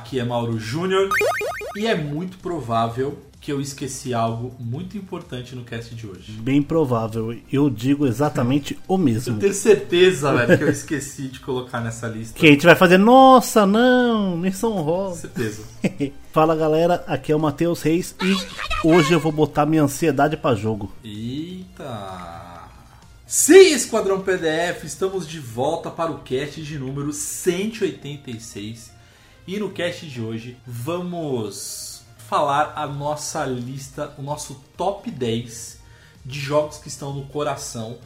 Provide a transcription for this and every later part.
Aqui é Mauro Júnior e é muito provável que eu esqueci algo muito importante no cast de hoje. Bem provável, eu digo exatamente o mesmo. Eu tenho certeza, velho, que eu esqueci de colocar nessa lista. Que a gente vai fazer, nossa, não, menção honrosa. Certeza. Fala galera, aqui é o Matheus Reis e hoje eu vou botar minha ansiedade pra jogo. Eita! Sim, Esquadrão PDF, estamos de volta para o cast de número 186. E no cast de hoje vamos falar a nossa lista, o nosso top 10 de jogos que estão no coração.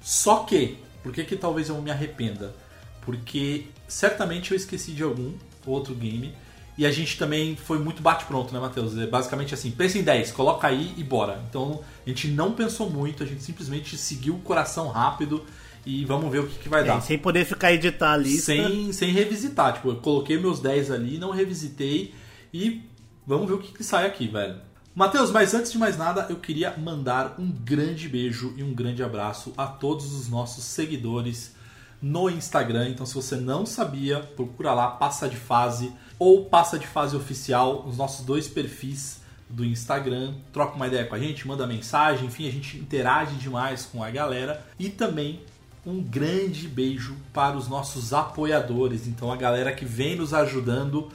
Só que, por que, que talvez eu me arrependa? Porque certamente eu esqueci de algum outro game. E a gente também foi muito bate-pronto, né, Matheus? É basicamente assim, pensa em 10, coloca aí e bora. Então a gente não pensou muito, a gente simplesmente seguiu o coração rápido e vamos ver o que, que vai É, dar. sem poder ficar editar a lista. Sem, sem revisitar. Tipo, eu coloquei meus 10 ali, não revisitei e vamos ver o que, que sai aqui, velho. Matheus, mas antes de mais nada, eu queria mandar um grande beijo e um grande abraço a todos os nossos seguidores no Instagram. Então, se você não sabia, procura lá Passa de Fase ou Passa de Fase Oficial, os nossos dois perfis do Instagram. Troca uma ideia com a gente, manda mensagem, enfim, a gente interage demais com a galera. E também um grande beijo para os nossos apoiadores, então a galera que vem nos ajudando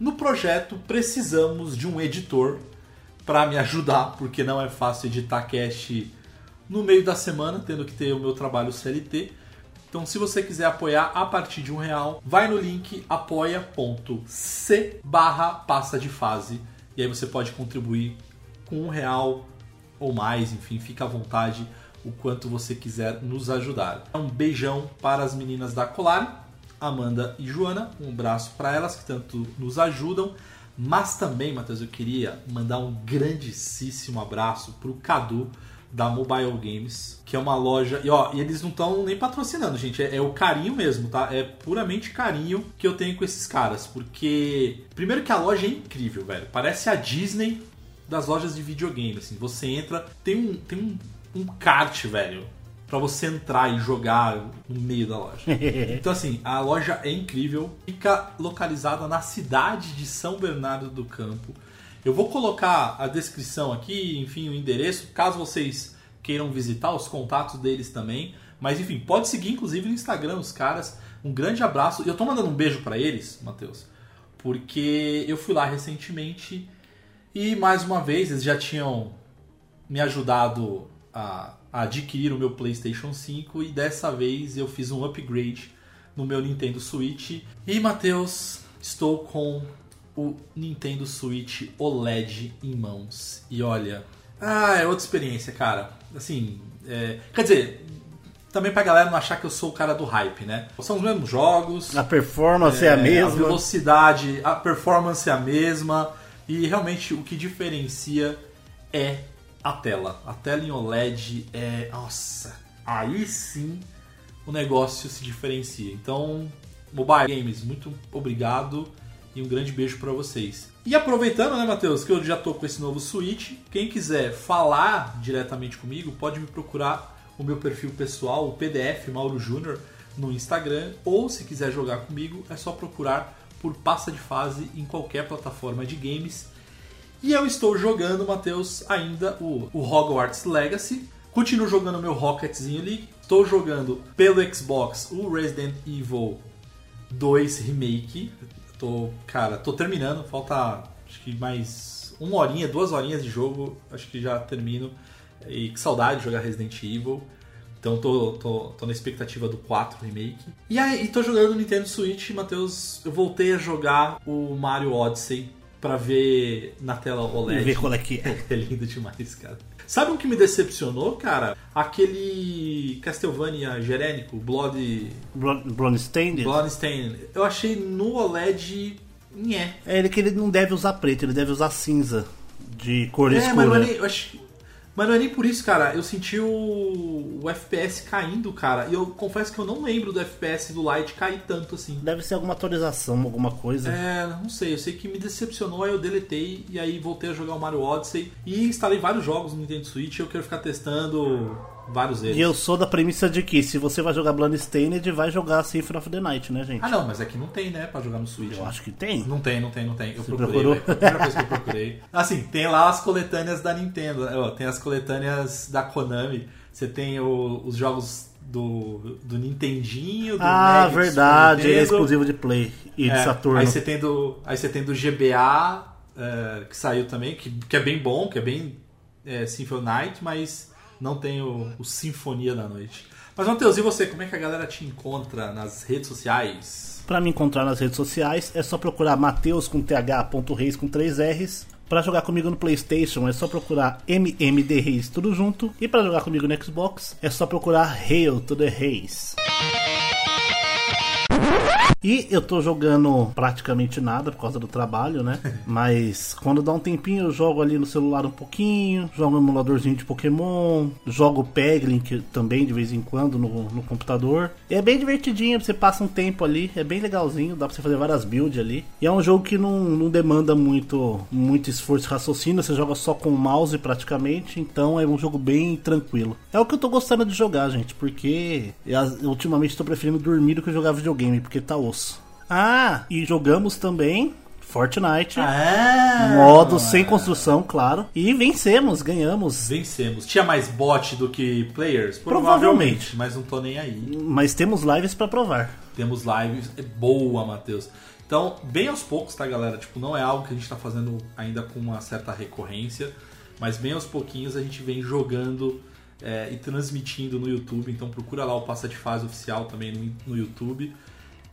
no projeto. Precisamos de um editor para me ajudar, porque não é fácil editar cast no meio da semana, tendo que ter o meu trabalho CLT. Então, se você quiser apoiar a partir de um real, vai no link apoia.c barra passa de fase e aí você pode contribuir com um real ou mais, enfim, fica à vontade o quanto você quiser nos ajudar. Um beijão para as meninas da Colar, Amanda e Joana, um abraço para elas que tanto nos ajudam. Mas também, Matheus, eu queria mandar um grandíssimo abraço pro Cadu da Mobile Games, que é uma loja. E ó, eles não estão nem patrocinando, gente. É, é o carinho mesmo, tá? É puramente carinho que eu tenho com esses caras. Porque, primeiro que a loja é incrível, velho. Parece a Disney das lojas de videogame. Assim, você entra, tem um, tem um, um kart, velho. Pra você entrar e jogar no meio da loja. Então, assim, a loja é incrível. Fica localizada na cidade de São Bernardo do Campo. Eu vou colocar a descrição aqui, enfim, o endereço, caso vocês queiram visitar, os contatos deles também. Mas, enfim, pode seguir, inclusive, no Instagram os caras. Um grande abraço. E eu tô mandando um beijo para eles, Matheus, porque eu fui lá recentemente e, mais uma vez, eles já tinham me ajudado a a adquirir o meu PlayStation 5 e dessa vez eu fiz um upgrade no meu Nintendo Switch. E Matheus, estou com o Nintendo Switch OLED em mãos. E olha, ah, é outra experiência, cara. Assim, é... quer dizer, também pra galera não achar que eu sou o cara do hype, né? São os mesmos jogos. A performance é, a A mesma. velocidade, a performance é a mesma. E realmente o que diferencia é a tela. A tela em OLED é. Nossa, aí sim o negócio se diferencia. Então, Mobile Games, muito obrigado e um grande beijo para vocês. E aproveitando, né, Matheus, que eu já tô com esse novo Switch, quem quiser falar diretamente comigo, pode me procurar o meu perfil pessoal, o PDF Mauro Júnior, no Instagram, ou se quiser jogar comigo, é só procurar por Passa de Fase em qualquer plataforma de games. E eu estou jogando, Matheus, ainda o, o Hogwarts Legacy. Continuo jogando meu Rocketzinho ali. Estou jogando pelo Xbox o Resident Evil 2 Remake. Tô, cara, tô terminando. Falta acho que mais uma horinha, duas horinhas de jogo. Acho que já termino. E que saudade de jogar Resident Evil. Então tô, tô, tô na expectativa do 4 Remake. E aí, tô jogando no Nintendo Switch, Matheus. Eu voltei a jogar o Mario Odyssey pra ver na tela OLED. E ver qual é que é. É lindo demais, cara. Sabe um que me decepcionou, cara? Aquele Castlevania genérico, Blood... Blonstein? Bloodstain. Eu achei no OLED... Nhé. É ele que ele não deve usar preto, ele deve usar cinza. De cor É, escura. mas é nem... Eu acho... Mas não é nem por isso, cara. Eu senti o... o FPS caindo, cara. E eu confesso que eu não lembro do FPS do Light cair tanto assim. Deve ser alguma atualização, alguma coisa. É, não sei, eu sei que me decepcionou, aí eu deletei e aí voltei a jogar o Mario Odyssey e instalei vários jogos no Nintendo Switch. Eu quero ficar testando vários deles. E eu sou da premissa de que se você vai jogar Bloodstained, vai jogar Symphony of the Night, né, gente? Ah, não, mas aqui não tem, né, pra jogar no Switch. Eu né? acho que tem. Não tem, não tem, não tem. Eu Você procurei, procurou? Foi a primeira coisa que eu procurei. Assim, tem lá as coletâneas da Nintendo. né? Ó, Tem as coletâneas da Konami. Você tem o- os jogos do, do Nintendinho, do Ah, Mega, verdade, é exclusivo de Play e de É, Saturno. Aí você tem do, aí você tem do GBA, é, que saiu também, que, que é bem bom, que é bem é, Symphony Night, mas não tem o, o Sinfonia da Noite. Mas, Matheus, e você? Como é que a galera te encontra nas redes sociais? Pra me encontrar nas redes sociais é só procurar Mateus com th.reis com 3 R's. Pra jogar comigo no PlayStation é só procurar MMD Reis tudo junto. E pra jogar comigo no Xbox é só procurar Hail to the Reis. E eu tô jogando praticamente nada por causa do trabalho, né? Mas quando dá um tempinho eu jogo ali no celular um pouquinho, jogo um emuladorzinho de Pokémon, jogo Peglin que também de vez em quando no, no computador. E é bem divertidinho, você passa um tempo ali, é bem legalzinho, dá pra você fazer várias builds ali. E é um jogo que não, não demanda muito, muito esforço e raciocínio, você joga só com o mouse praticamente, então é um jogo bem tranquilo. É o que eu tô gostando de jogar, gente, porque eu, ultimamente tô preferindo dormir do que jogar videogame, porque tá osso. Ah, e jogamos também Fortnite. Ah, Modo sem construção, claro. E vencemos, ganhamos. Vencemos. Tinha mais bot do que players? Provavelmente. Mas não tô nem aí. Mas temos lives pra provar. Temos lives. É boa, Matheus. Então, bem aos poucos, tá, galera? Tipo, não é algo que a gente tá fazendo ainda com uma certa recorrência. Mas bem aos pouquinhos a gente vem jogando é, e transmitindo no YouTube. Então procura lá o Passa de Fase oficial também no, no YouTube.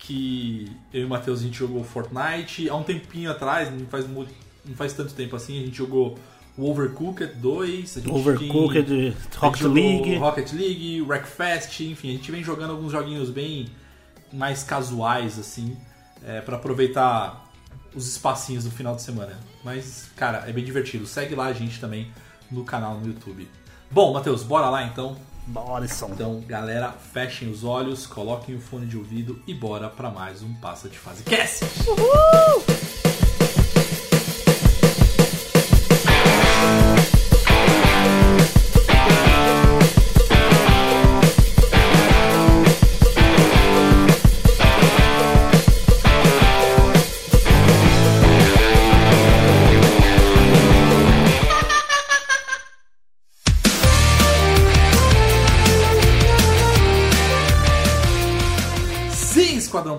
Que eu e o Matheus a gente jogou Fortnite. Há um tempinho atrás, não faz, mu- não faz tanto tempo assim, a gente jogou o Overcooked 2. A gente Overcooked, tem- Rocket League. Rocket League, Wreckfest, enfim, a gente vem jogando alguns joguinhos bem mais casuais, assim, é, para aproveitar os espacinhos do final de semana. Mas, cara, é bem divertido. Segue lá a gente também no canal no YouTube. Bom, Matheus, bora lá então. Bora, som. Então, galera, fechem os olhos, coloquem o fone de ouvido e bora para mais um Passa de Fase Cast! Sim,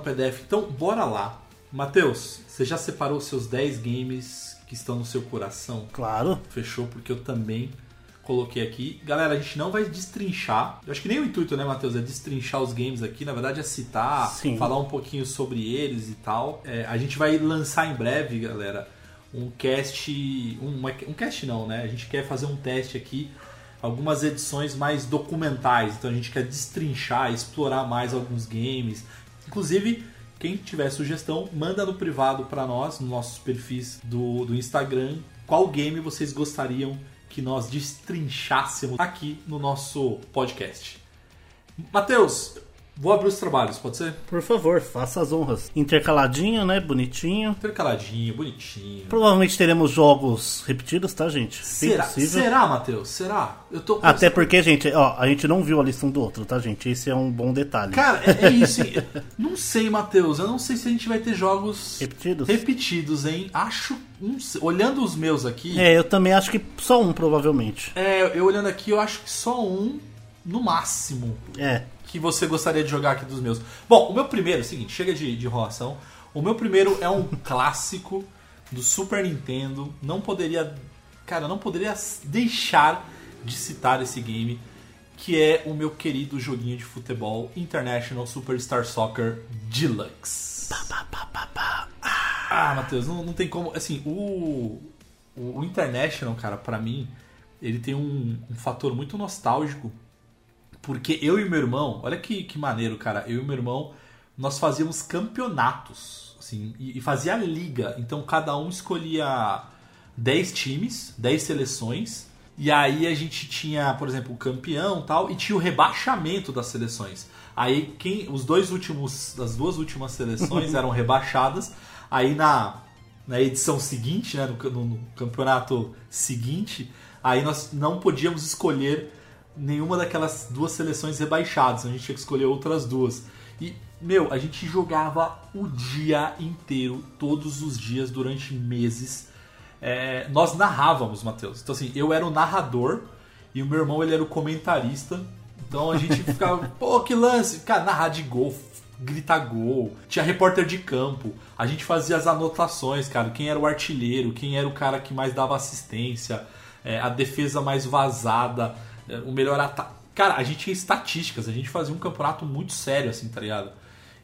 PDF, então bora lá. Matheus, você já separou seus 10 games que estão no seu coração? Claro. Fechou, porque eu também coloquei aqui. Galera, a gente não vai destrinchar. Eu acho que nem o intuito, né, Matheus? É destrinchar os games aqui. Na verdade, é citar, Sim. falar um pouquinho sobre eles e tal. É, a gente vai lançar em breve, galera, um cast. Um, um cast não, né? A gente quer fazer um teste aqui. Algumas edições mais documentais. Então a gente quer destrinchar, explorar mais alguns games. Inclusive, quem tiver sugestão, manda no privado para nós, nos nossos perfis do, do Instagram, qual game vocês gostariam que nós destrinchássemos aqui no nosso podcast. Matheus, vou abrir os trabalhos, pode ser? Por favor, faça as honras. Intercaladinho, né? Bonitinho. Intercaladinho, bonitinho. Provavelmente teremos jogos repetidos, tá, gente? Será, possível. será Matheus? Será? Eu tô Até porque, gente, ó, a gente não viu a lista um do outro, tá, gente? Esse é um bom detalhe. Cara, é, é isso. não sei, Matheus. Eu não sei se a gente vai ter jogos Repetidos? repetidos, hein? Acho. sei. Olhando os meus aqui. É, eu também acho que só um, provavelmente. É, eu olhando aqui, eu acho que só um no máximo É. que você gostaria de jogar aqui dos meus. Bom, o meu primeiro, é o seguinte, chega de, de enrolação. O meu primeiro é um clássico do Super Nintendo. Não poderia. Cara, não poderia deixar de citar esse game. Que é o meu querido joguinho de futebol International Superstar Soccer Deluxe. Ah, Matheus, não, não tem como. Assim, o, o, o International, cara, pra mim, ele tem um, um fator muito nostálgico. Porque eu e meu irmão, olha que, que maneiro, cara. Eu e meu irmão, nós fazíamos campeonatos, assim, e, e fazia liga. Então cada um escolhia 10 times, 10 seleções. E aí a gente tinha, por exemplo, o campeão tal, e tinha o rebaixamento das seleções. Aí quem. Os dois últimos. As duas últimas seleções eram rebaixadas. Aí na, na edição seguinte, né, no, no- no campeonato seguinte, aí nós não podíamos escolher nenhuma daquelas duas seleções rebaixadas. A gente tinha que escolher outras duas. E, meu, a gente jogava o dia inteiro, todos os dias, durante meses. É, nós narrávamos, Matheus. Então, assim, eu era o narrador e o meu irmão ele era o comentarista. Então a gente ficava, pô, que lance! Cara, narrar de gol, gritar gol. Tinha repórter de campo. A gente fazia as anotações, cara. Quem era o artilheiro, quem era o cara que mais dava assistência, é, a defesa mais vazada, o melhor ataque. Cara, a gente tinha estatísticas, a gente fazia um campeonato muito sério, assim, tá ligado?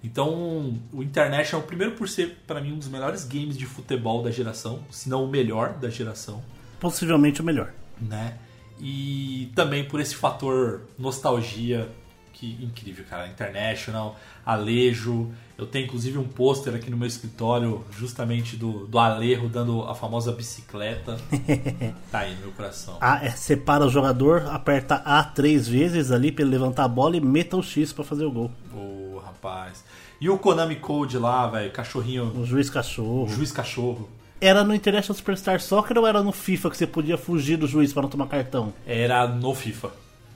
Então, o International, primeiro por ser, para mim, um dos melhores games de futebol da geração, se não o melhor da geração. Possivelmente o melhor. Né? E também por esse fator nostalgia, que incrível, cara. International, Alejo. Eu tenho inclusive um pôster aqui no meu escritório, justamente do, do Alejo dando a famosa bicicleta. tá aí no meu coração. Ah, é, separa o jogador, aperta A três vezes ali pra ele levantar a bola e meta o X para fazer o gol. Oh, rapaz. E o Konami Code lá, velho, cachorrinho. O juiz cachorro. O juiz cachorro. Era no International Superstar Soccer ou era no FIFA que você podia fugir do juiz para não tomar cartão? Era no FIFA.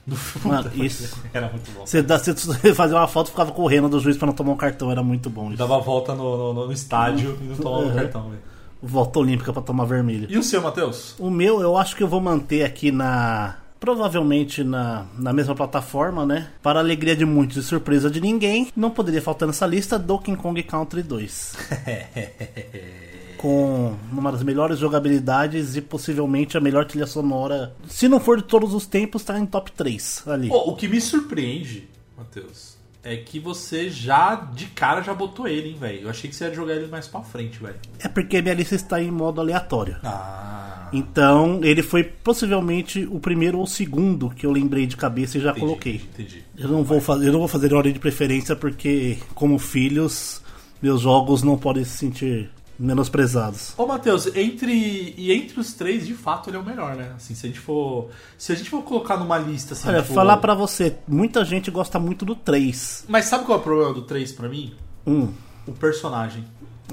No Mano, isso. Era muito bom. Você, você fazia uma foto e ficava correndo do juiz para não tomar um cartão, era muito bom. Isso. Dava a volta no, no, no estádio e não tomava uhum. cartão, velho. Volta olímpica para tomar vermelho. E o seu, Matheus? O meu, eu acho que eu vou manter aqui na provavelmente na, na mesma plataforma, né? Para alegria de muitos e surpresa de ninguém, não poderia faltar nessa lista Donkey Kong Country 2. com uma das melhores jogabilidades e possivelmente a melhor trilha sonora. Se não for de todos os tempos, tá em top 3 ali. Oh, o que me surpreende, Matheus, é que você já de cara já botou ele, hein, velho. Eu achei que você ia jogar ele mais pra frente, velho. É porque a minha lista está em modo aleatório. Ah. Então, ele foi possivelmente o primeiro ou segundo que eu lembrei de cabeça e já entendi, coloquei. Entendi. Eu não vou fazer, eu não vou fazer ordem de preferência porque como filhos, meus jogos não podem se sentir menosprezados. Ô, Matheus, entre e entre os três, de fato, ele é o melhor, né? Assim, se a gente for, se a gente for colocar numa lista assim, Olha, tipo... falar para você, muita gente gosta muito do 3. Mas sabe qual é o problema do 3 para mim? Hum. O personagem.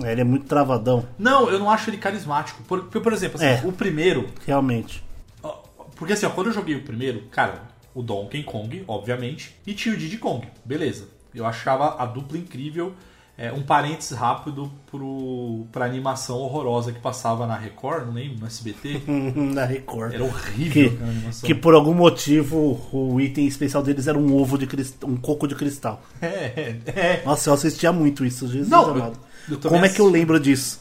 É, ele é muito travadão. Não, eu não acho ele carismático. Por, por exemplo, assim, É. o primeiro. Realmente. Porque assim, ó, quando eu joguei o primeiro, cara, o Donkey Kong, obviamente, e tinha o Diddy Kong, beleza. Eu achava a dupla incrível. É, um parênteses rápido pro, pra animação horrorosa que passava na Record, não lembro, no SBT. Na Record. Era horrível Que, animação. que por algum motivo o item especial deles era um ovo de cristal, um coco de cristal. É, é. Nossa, eu assistia muito isso, Jesus Não, eu- eu Como é que eu assisti. lembro disso?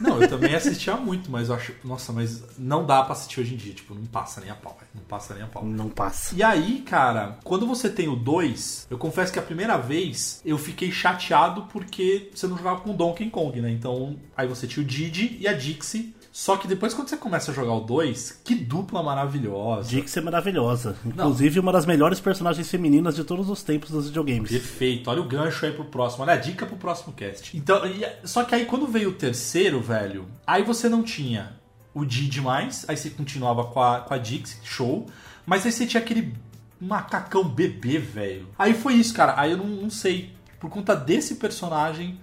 Não, eu também assistia muito, mas eu acho. Nossa, mas não dá pra assistir hoje em dia. Tipo, não passa nem a pau, velho. Não passa nem a pau. Não passa. E aí, cara, quando você tem o 2, eu confesso que a primeira vez eu fiquei chateado porque você não jogava com Donkey Kong, né? Então, aí você tinha o Didi e a Dixie. Só que depois, quando você começa a jogar o 2, que dupla maravilhosa. Dix é maravilhosa. Inclusive, uma das melhores personagens femininas de todos os tempos dos videogames. Perfeito, olha o gancho aí pro próximo, olha a dica pro próximo cast. Então, só que aí quando veio o terceiro, velho, aí você não tinha o Didi mais, aí você continuava com a, com a Dix, show, mas aí você tinha aquele macacão bebê, velho. Aí foi isso, cara, aí eu não, não sei, por conta desse personagem,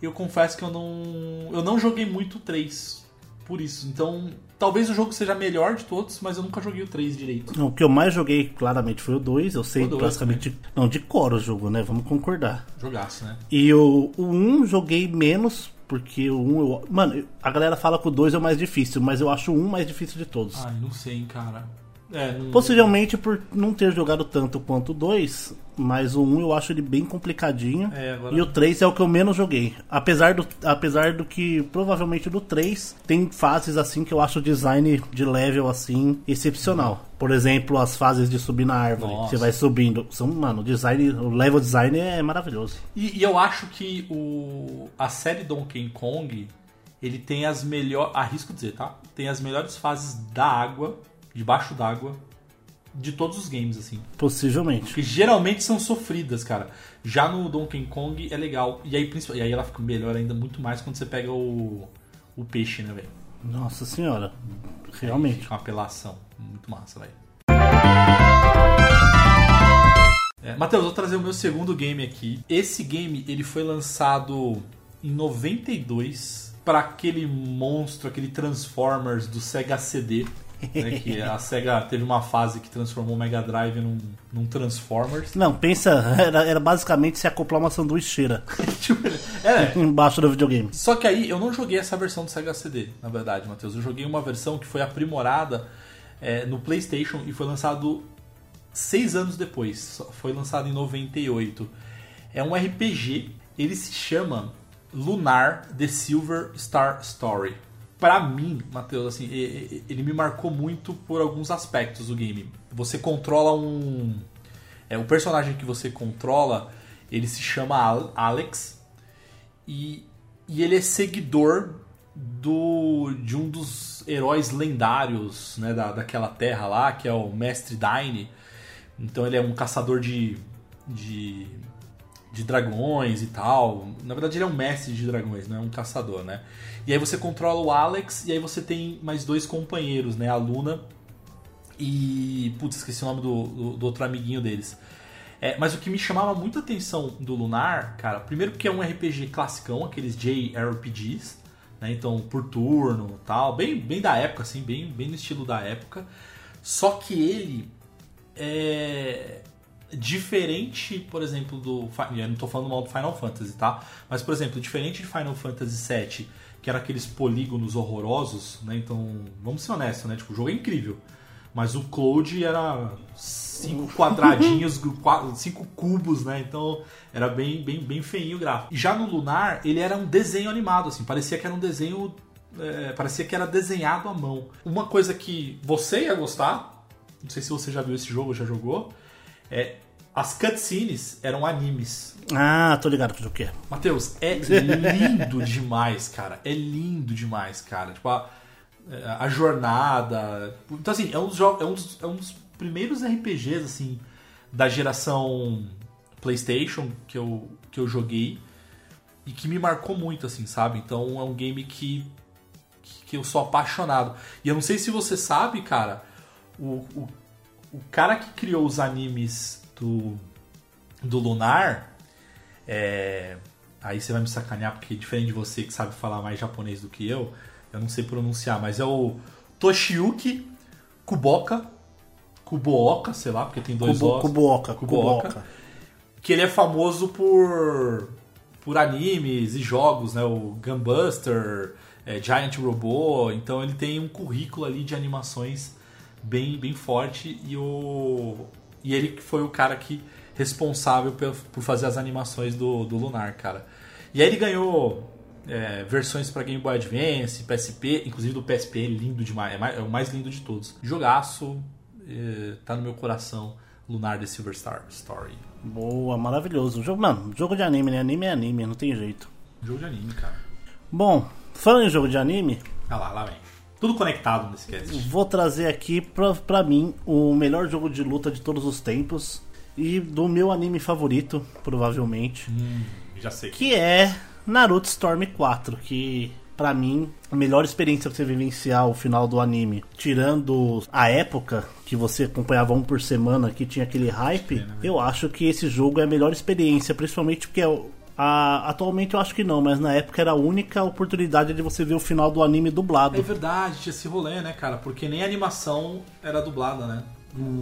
eu confesso que eu não, eu não joguei muito o 3, por isso. Então, talvez o jogo seja melhor de todos, mas eu nunca joguei o 3 direito. O que eu mais joguei, claramente, foi o 2. Eu sei dois basicamente. Não, de cor o jogo, né? Vamos concordar. Jogaço, né? E o, o 1 joguei menos, porque o 1 eu. Mano, a galera fala que o 2 é o mais difícil, mas eu acho o 1 mais difícil de todos. Ai, não sei, hein, cara. É, não... Possivelmente por não ter jogado tanto quanto o 2, mas o 1 eu acho ele bem complicadinho. É, agora- E o 3 é o que eu menos joguei. Apesar do, apesar do que provavelmente do 3 tem fases assim que eu acho o design de level assim excepcional. Por exemplo, as fases de subir na árvore. Nossa. Você vai subindo. São, mano, o design, o level design é maravilhoso. E, e eu acho que o, a série Donkey Kong, ele tem as melhores. Arrisco dizer, tá? Tem as melhores fases da água, debaixo d'água, de todos os games, assim. Possivelmente. Que geralmente são sofridas, cara. Já no Donkey Kong é legal. E aí, e aí ela fica melhor ainda muito mais quando você pega o, o peixe, né, velho? Nossa senhora. Realmente. Fica uma apelação. Muito massa, velho. É, Matheus, vou trazer o meu segundo game aqui. Esse game ele foi lançado em 92 para aquele monstro, aquele Transformers do Sega CD. Né, que a SEGA teve uma fase que transformou o Mega Drive num, num Transformers. Não, pensa, era, era basicamente se acoplar uma sanduicheira Tipo, é, embaixo do videogame. Só que aí eu não joguei essa versão do Sega CD, na verdade, Matheus. Eu joguei uma versão que foi aprimorada é, no PlayStation e foi lançado seis anos depois. Foi lançado em 98. É um RPG. Ele se chama Lunar The Silver Star Story. Pra mim, Matheus, assim, ele me marcou muito por alguns aspectos do game. Você controla um. É, o personagem que você controla, ele se chama Al- Alex e, e ele é seguidor do de um dos heróis lendários né, da, daquela terra lá, que é o Mestre Daine. Então ele é um caçador de, de, de dragões e tal. Na verdade ele é um mestre de dragões, não é um caçador, né? E aí você controla o Alex e aí você tem mais dois companheiros, né? A Luna e... Putz, esqueci o nome do, do, do outro amiguinho deles. É, mas o que me chamava muita atenção do Lunar, cara, primeiro porque é um RPG classicão, aqueles JRPGs, né? Então, por turno tal, bem, bem da época, assim, bem, bem no estilo da época. Só que ele é diferente, por exemplo, do. Eu não tô falando mal do Final Fantasy, tá? Mas, por exemplo, diferente de Final Fantasy VII, que era aqueles polígonos horrorosos, né? Então, vamos ser honestos, né? Tipo, o jogo é incrível. Mas o Cloud era cinco quadradinhos, qua- cinco cubos, né? Então era bem, bem, bem feinho o gráfico. E já no Lunar, ele era um desenho animado, assim. Parecia que era um desenho. é, parecia que era desenhado à mão. Uma coisa que você ia gostar, não sei se você já viu esse jogo, já jogou, é. As cutscenes eram animes. Ah, tô ligado que o que é. Matheus, é lindo demais, cara. É lindo demais, cara. Tipo, a, a jornada. Então, assim, é um, dos é, um dos, é um dos primeiros RPGs, assim, da geração PlayStation que eu, que eu joguei e que me marcou muito, assim, sabe? Então, é um game que, que eu sou apaixonado. E eu não sei se você sabe, cara, o, o, o cara que criou os animes do, do Lunar. É, aí você vai me sacanear, porque diferente de você que sabe falar mais japonês do que eu, eu não sei pronunciar, mas é o Toshiyuki Kuboka. Kubooka, sei lá, porque tem dois Kubo, Kubuoka. Kubuoka. Que ele é famoso por por animes e jogos, né? O Gunbuster, é, Giant Robot. Então ele tem um currículo ali de animações bem, bem forte e o e ele que foi o cara que responsável por, fazer as animações do, do Lunar, cara. E aí ele ganhou é, versões para Game Boy Advance, PSP, inclusive do PSP, lindo demais, é, mais- é o mais lindo de todos. Jogaço, é, tá no meu coração, Lunar The Silver Star Story. Boa, maravilhoso. Jogo, mano, jogo de anime, né? Anime é anime, não tem jeito. Jogo de anime, cara. Bom, falando em jogo de anime, Ah lá, lá vem. Tudo conectado nesse cast. vou trazer aqui pra, pra mim o melhor jogo de luta de todos os tempos e do meu anime favorito, provavelmente, Hum, já sei. que é Naruto Storm 4, que pra mim a melhor experiência pra você vivenciar o final do anime, tirando a época que você acompanhava um por semana, que tinha aquele hype, né? eu acho que esse jogo é a melhor experiência, principalmente porque é o- a- atualmente eu acho que não, mas na época era a única oportunidade de você ver o final do anime dublado. É verdade, tinha esse rolê, né, cara? Porque nem a animação era dublada, né?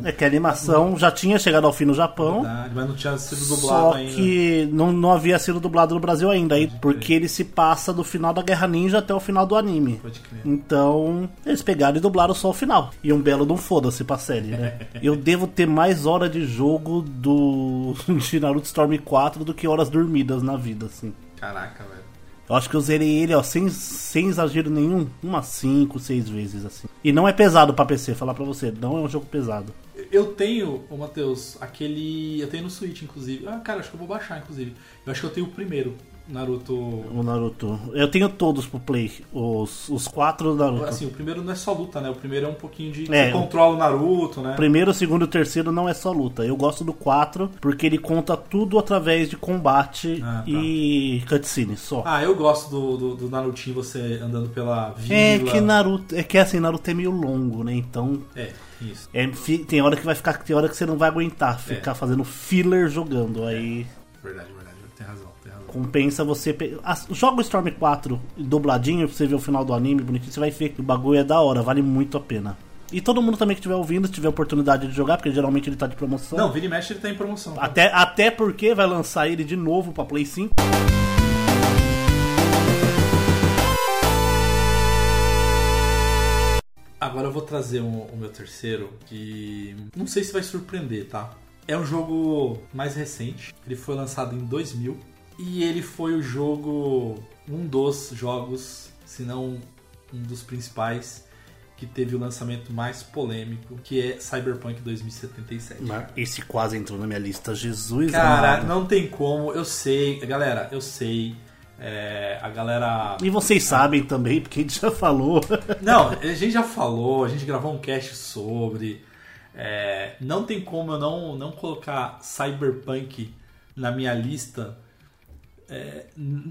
É que a animação já tinha chegado ao fim no Japão. Verdade, mas não tinha sido dublado Só ainda. que não, não havia sido dublado no Brasil ainda, aí, porque ele se passa do final da Guerra Ninja até o final do anime. Pode crer. Então, eles pegaram e dublaram só o final. E um belo um foda-se pra série, né? Eu devo ter mais hora de jogo do de Naruto Storm 4 do que horas dormidas na vida, assim. Caraca, velho. Eu acho que eu zerei ele, ó, sem, sem exagero nenhum, umas 5, 6 vezes, assim. E não é pesado pra PC, falar pra você, não é um jogo pesado. Eu tenho, ô Matheus, aquele. Eu tenho no Switch, inclusive. Ah, cara, acho que eu vou baixar, inclusive. Eu acho que eu tenho o primeiro, Naruto. O Naruto. Eu tenho todos pro Play, os, os quatro do Naruto. Assim, o primeiro não é só luta, né? O primeiro é um pouquinho de. É, controla o Naruto, né? Primeiro, segundo e terceiro não é só luta. Eu gosto do 4 porque ele conta tudo através de combate Ah, tá. e cutscene só. Ah, eu gosto do, do, do Narutinho você andando pela vila. é que Naruto. É que assim, Naruto é meio longo, né? Então. É, isso. é, tem hora que vai ficar. Tem hora que você não vai aguentar ficar fazendo filler jogando. Aí Verdade, verdade. Compensa você. pe- As- Joga o Storm 4 dubladinho pra você ver o final do anime bonitinho. Você vai ver que o bagulho é da hora, vale muito a pena. E todo mundo também que estiver ouvindo, se tiver oportunidade de jogar, porque geralmente ele tá de promoção. Não, e mexe ele tá em promoção. Até, até porque vai lançar ele de novo pra Play 5. Agora eu vou trazer um- o meu terceiro, que não sei se vai surpreender, tá? É um jogo mais recente, ele foi lançado em 2000 e ele foi o jogo, um dos jogos, se não um dos principais, que teve o lançamento mais polêmico, que é Cyberpunk 2077. Esse quase entrou na minha lista. Jesus Cara, amado. não tem como, eu sei, galera, eu sei. é, a galera E vocês sabem também, porque a gente já falou. Não, a gente já falou, a gente gravou um cast sobre. é, não tem como eu não, não colocar Cyberpunk na minha lista. É,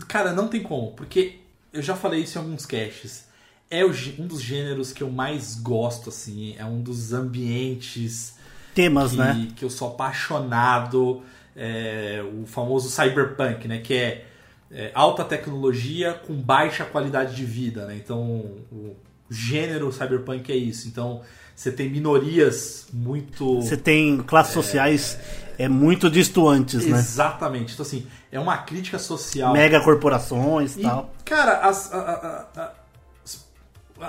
cara, não tem como, porque eu já falei isso em alguns casts. É o um dos gêneros que eu mais gosto, assim. É um dos ambientes Temas, que, né? que eu sou apaixonado. é, o famoso cyberpunk, né? Que é, é, alta tecnologia com baixa qualidade de vida, né? Então, o gênero cyberpunk é isso. Então, você tem minorias muito... Você tem classes sociais é, muito distantes, né? Exatamente. Então, assim, é uma crítica social. Mega corporações e tal. cara, as, a- a- a- as,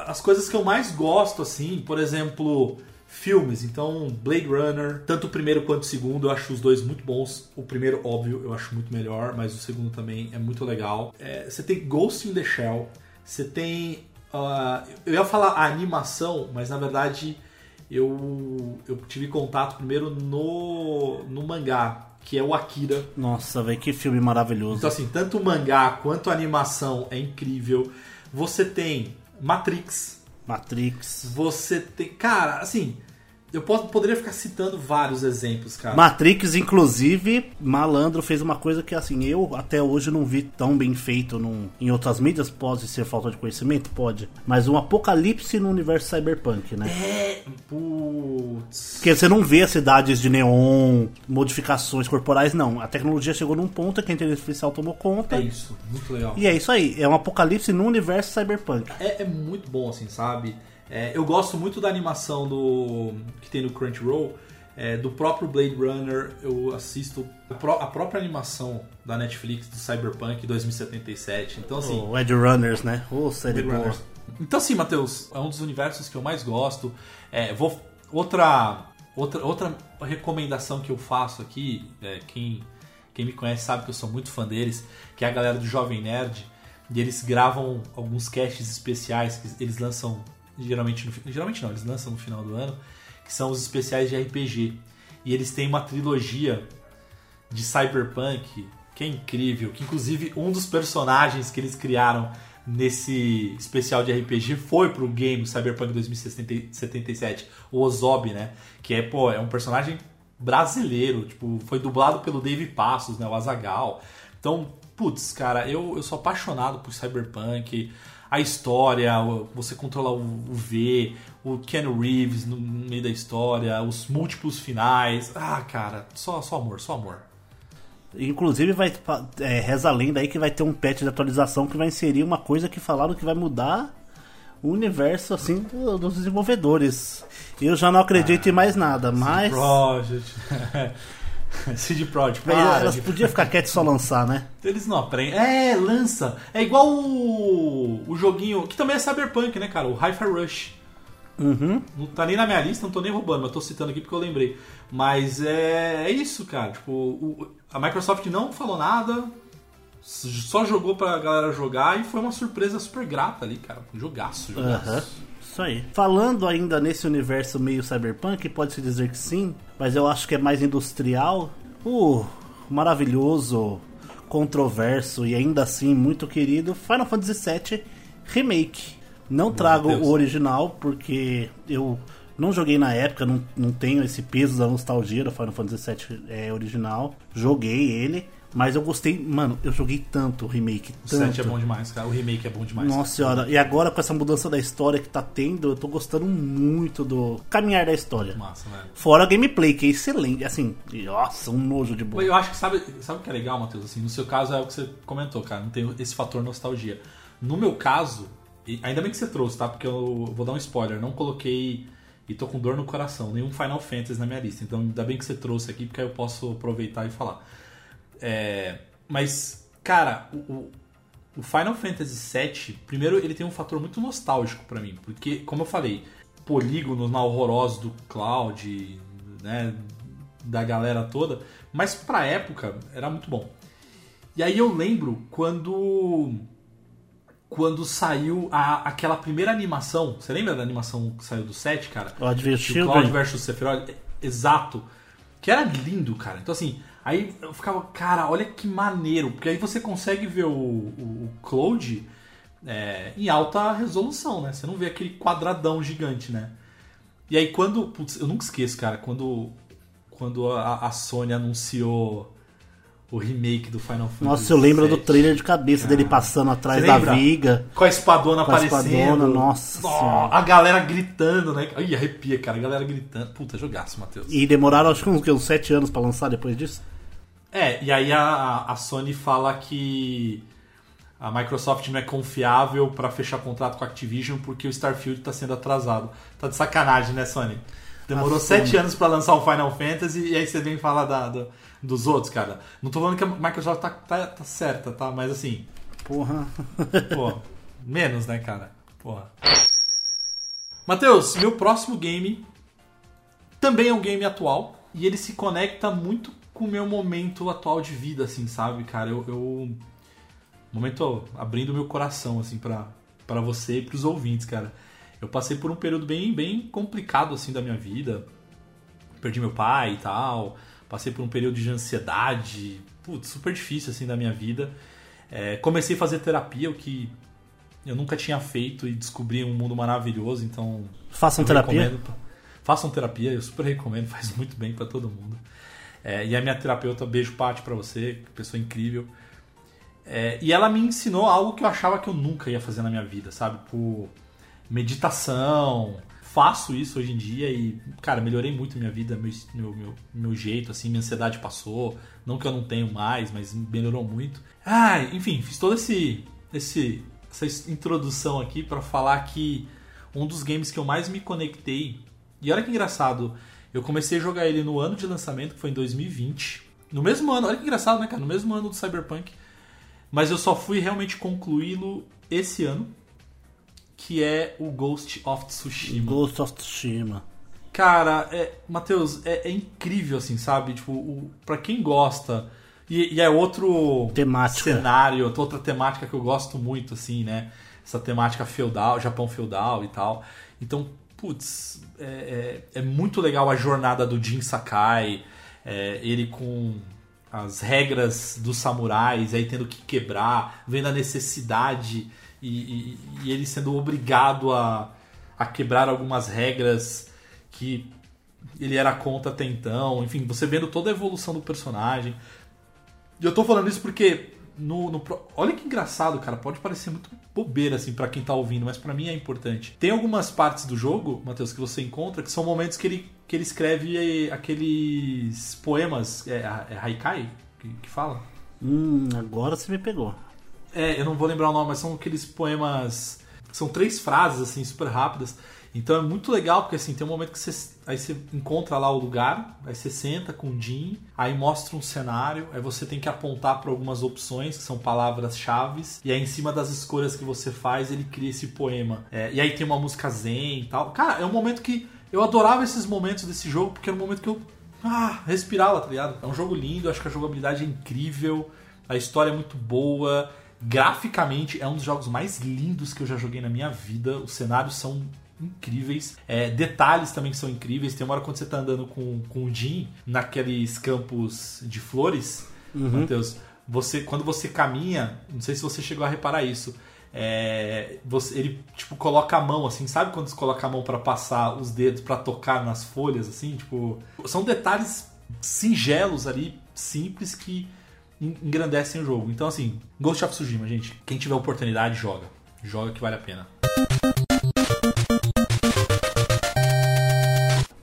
as coisas que eu mais gosto, assim, por exemplo, filmes. Então, Blade Runner, tanto o primeiro quanto o segundo, eu acho os dois muito bons. O primeiro, óbvio, eu acho muito melhor, mas o segundo também é muito legal. É, você tem Ghost in the Shell, você tem. ah, eu ia falar a animação, mas na verdade eu, eu tive contato primeiro no, no mangá, que é o Akira. Nossa, velho, que filme maravilhoso. Então, assim, tanto o mangá quanto a animação é incrível. Você tem Matrix, Matrix. você tem. Cara, assim, eu posso, poderia ficar citando vários exemplos, cara. Matrix, inclusive, Malandro fez uma coisa que, assim, eu até hoje não vi tão bem feito num- em outras mídias. Pode ser falta de conhecimento? Pode. Mas um apocalipse no universo cyberpunk, né? É. Putz. Porque você não vê cidades de neon, modificações corporais, não. A tecnologia chegou num ponto que a inteligência artificial tomou conta. É isso, muito legal. E é isso aí. É um apocalipse no universo cyberpunk. É, é muito bom, assim, sabe? É, eu gosto muito da animação do que tem no Crunchyroll, é, do próprio Blade Runner. Eu assisto a, pró- a própria animação da Netflix do Cyberpunk 2077. Então, assim. O Edge Runners, né? Ô, série. Runners. Então, sim, Matheus, é um dos universos que eu mais gosto. É, vou, outra, outra, outra recomendação que eu faço aqui, é, quem, quem me conhece sabe que eu sou muito fã deles, que é a galera do Jovem Nerd. E eles gravam alguns casts especiais que eles lançam geralmente no, geralmente não, eles lançam no final do ano, que são os especiais de RPG. E eles têm uma trilogia de Cyberpunk que é incrível, que inclusive um dos personagens que eles criaram nesse especial de RPG foi pro game Cyberpunk 2077, o Ozob, né? Que é, pô, é um personagem brasileiro, tipo, foi dublado pelo Dave Passos, né, o Azagal. Então, putz, cara, eu, eu sou apaixonado por Cyberpunk, a história, você controla o, o V, o Ken Reeves no meio da história, os múltiplos finais. Ah, cara, só, só amor, só amor. Inclusive, vai, é, reza a lenda aí que vai ter um patch de atualização que vai inserir uma coisa que falaram que vai mudar o universo assim do- dos desenvolvedores. Eu já não acredito em mais nada, mas. Project. CD Projekt, para. elas de- podiam ficar quietas só lançar, né? Eles não aprendem. É, lança. É igual o, o joguinho, que também é Cyberpunk, né, cara? O Hi-Fi Rush. Uhum. Não tá nem na minha lista, não tô nem roubando, mas tô citando aqui porque eu lembrei. Mas é, é isso, cara. Tipo, o- a Microsoft não falou nada, só jogou pra galera jogar e foi uma surpresa super grata ali, cara. Um jogaço, jogaço. Aham. Isso aí. Falando ainda nesse universo meio cyberpunk, pode-se dizer que sim, mas eu acho que é mais industrial. O maravilhoso, controverso e ainda assim muito querido Final Fantasy VII Remake. Não trago Deus. o original porque eu não joguei na época, não, não tenho esse peso da nostalgia do Final Fantasy VII é, original. Joguei ele, mas eu gostei, mano, eu joguei tanto o remake, O tanto. 7 é bom demais, cara. O remake é bom demais. Nossa senhora, e agora com essa mudança da história que tá tendo, eu tô gostando muito do caminhar da história. Massa, velho. Fora a gameplay, que é excelente, assim, nossa, um nojo de boa. Eu acho que sabe, sabe o que é legal, Matheus? Assim, no seu caso é o que você comentou, cara. Não tem esse fator nostalgia. No meu caso, ainda bem que você trouxe, tá? Porque eu vou dar um spoiler. Não coloquei E tô com dor no coração, nenhum Final Fantasy na minha lista. Então ainda bem que você trouxe aqui, porque aí eu posso aproveitar e falar. É, mas, cara, o, o Final Fantasy VII, primeiro ele tem um fator muito nostálgico para mim, porque, como eu falei, polígonos na horrorosos do Cloud, né, da galera toda, mas pra época era muito bom. E aí eu lembro quando quando saiu a, aquela primeira animação, você lembra da animação que saiu do 7, cara? O Adventure o Cloud versus Sephiroth, exato. Que era lindo, cara. Então assim, aí eu ficava, cara, olha que maneiro, porque aí você consegue ver o, o, o Cloud é, em alta resolução, né? Você não vê aquele quadradão gigante, né? E aí quando, putz, eu nunca esqueço, cara, quando quando a, a Sony anunciou o remake do Final Fantasy. Nossa, eu lembro 7. do trailer de cabeça Cara, dele passando atrás da viga. Com a espadona com aparecendo. A espadona, nossa. A galera gritando, né? Ih, arrepia, cara. A galera gritando. Puta, jogaço, Matheus. E demoraram acho que uns, uns 7 anos para lançar depois disso? É, e aí a, a Sony fala que a Microsoft não é confiável para fechar contrato com a Activision porque o Starfield tá sendo atrasado. Tá de sacanagem, né, Sony? Demorou sete anos para lançar o Final Fantasy e aí você vem falar da, da, dos outros, cara. Não tô falando que a Microsoft tá, tá, tá certa, tá? Mas assim. Porra. Pô, menos, né, cara? Porra. Matheus, meu próximo game também é um game atual e ele se conecta muito com o meu momento atual de vida, assim, sabe, cara? Eu. eu momento abrindo meu coração, assim, pra, pra você e pros ouvintes, cara eu passei por um período bem, bem complicado assim da minha vida. Perdi meu pai e tal. Passei por um período de ansiedade, putz, super difícil assim da minha vida. É, comecei a fazer terapia, o que eu nunca tinha feito e descobri um mundo maravilhoso, então façam terapia. Recomendo. Façam terapia, eu super recomendo, faz muito bem para todo mundo. É, e a minha terapeuta, beijo Paty para você, pessoa incrível. É, e ela me ensinou algo que eu achava que eu nunca ia fazer na minha vida, sabe? Por meditação. Faço isso hoje em dia e, cara, melhorei muito minha vida, meu, meu, meu, meu jeito, assim, minha ansiedade passou. Não que eu não tenho mais, mas melhorou muito. Ah, enfim, fiz toda esse, esse, essa introdução aqui para falar que um dos games que eu mais me conectei. E olha que engraçado, eu comecei a jogar ele no ano de lançamento, que foi em 2020. No mesmo ano, olha que engraçado, né, cara? No mesmo ano do Cyberpunk. Mas eu só fui realmente concluí-lo esse ano, que é o Ghost of Tsushima. Ghost of Tsushima. Cara, é, Matheus, é, é incrível, assim, sabe? Tipo, o, pra quem gosta. E, e, é outro temática. cenário, outra temática que eu gosto muito, assim, né? Essa temática feudal, Japão feudal e tal. Então, putz, é, é, é muito legal a jornada do Jin Sakai, é, ele com as regras dos samurais, aí tendo que quebrar, vendo a necessidade e, e, e ele sendo obrigado a, a quebrar algumas regras que ele era contra até então. Enfim, você vendo toda a evolução do personagem. E eu tô falando isso porque no, no, olha que engraçado, cara. Pode parecer muito bobeira assim para quem tá ouvindo, mas para mim é importante. Tem algumas partes do jogo, Matheus, que você encontra que são momentos que ele, que ele escreve aqueles poemas. É, é Haikai que, que fala? Hum, agora você me pegou. É, eu não vou lembrar o nome, mas são aqueles poemas. São três frases, assim, super rápidas. Então é muito legal, porque assim, tem um momento que você. Aí você encontra lá o lugar, aí você senta com o Jim, aí mostra um cenário, aí você tem que apontar para algumas opções, que são palavras-chave, e aí em cima das escolhas que você faz, ele cria esse poema. É, e aí tem uma música zen e tal. Cara, é um momento que. Eu adorava esses momentos desse jogo, porque era um momento que eu. Ah, respirava, tá ligado? É um jogo lindo, acho que a jogabilidade é incrível, a história é muito boa. Graficamente é um dos jogos mais lindos que eu já joguei na minha vida. Os cenários são incríveis. É, detalhes também que são incríveis. Tem uma hora quando você tá andando com, com o Jim naqueles campos de flores, uhum. Matheus, você, quando você caminha, não sei se você chegou a reparar isso. É, você, ele tipo coloca a mão assim, sabe quando você coloca a mão para passar os dedos para tocar nas folhas assim, tipo, são detalhes singelos ali, simples que engrandecem o jogo. Então, assim, Ghost of Tsushima, gente, quem tiver oportunidade, joga. Joga que vale a pena.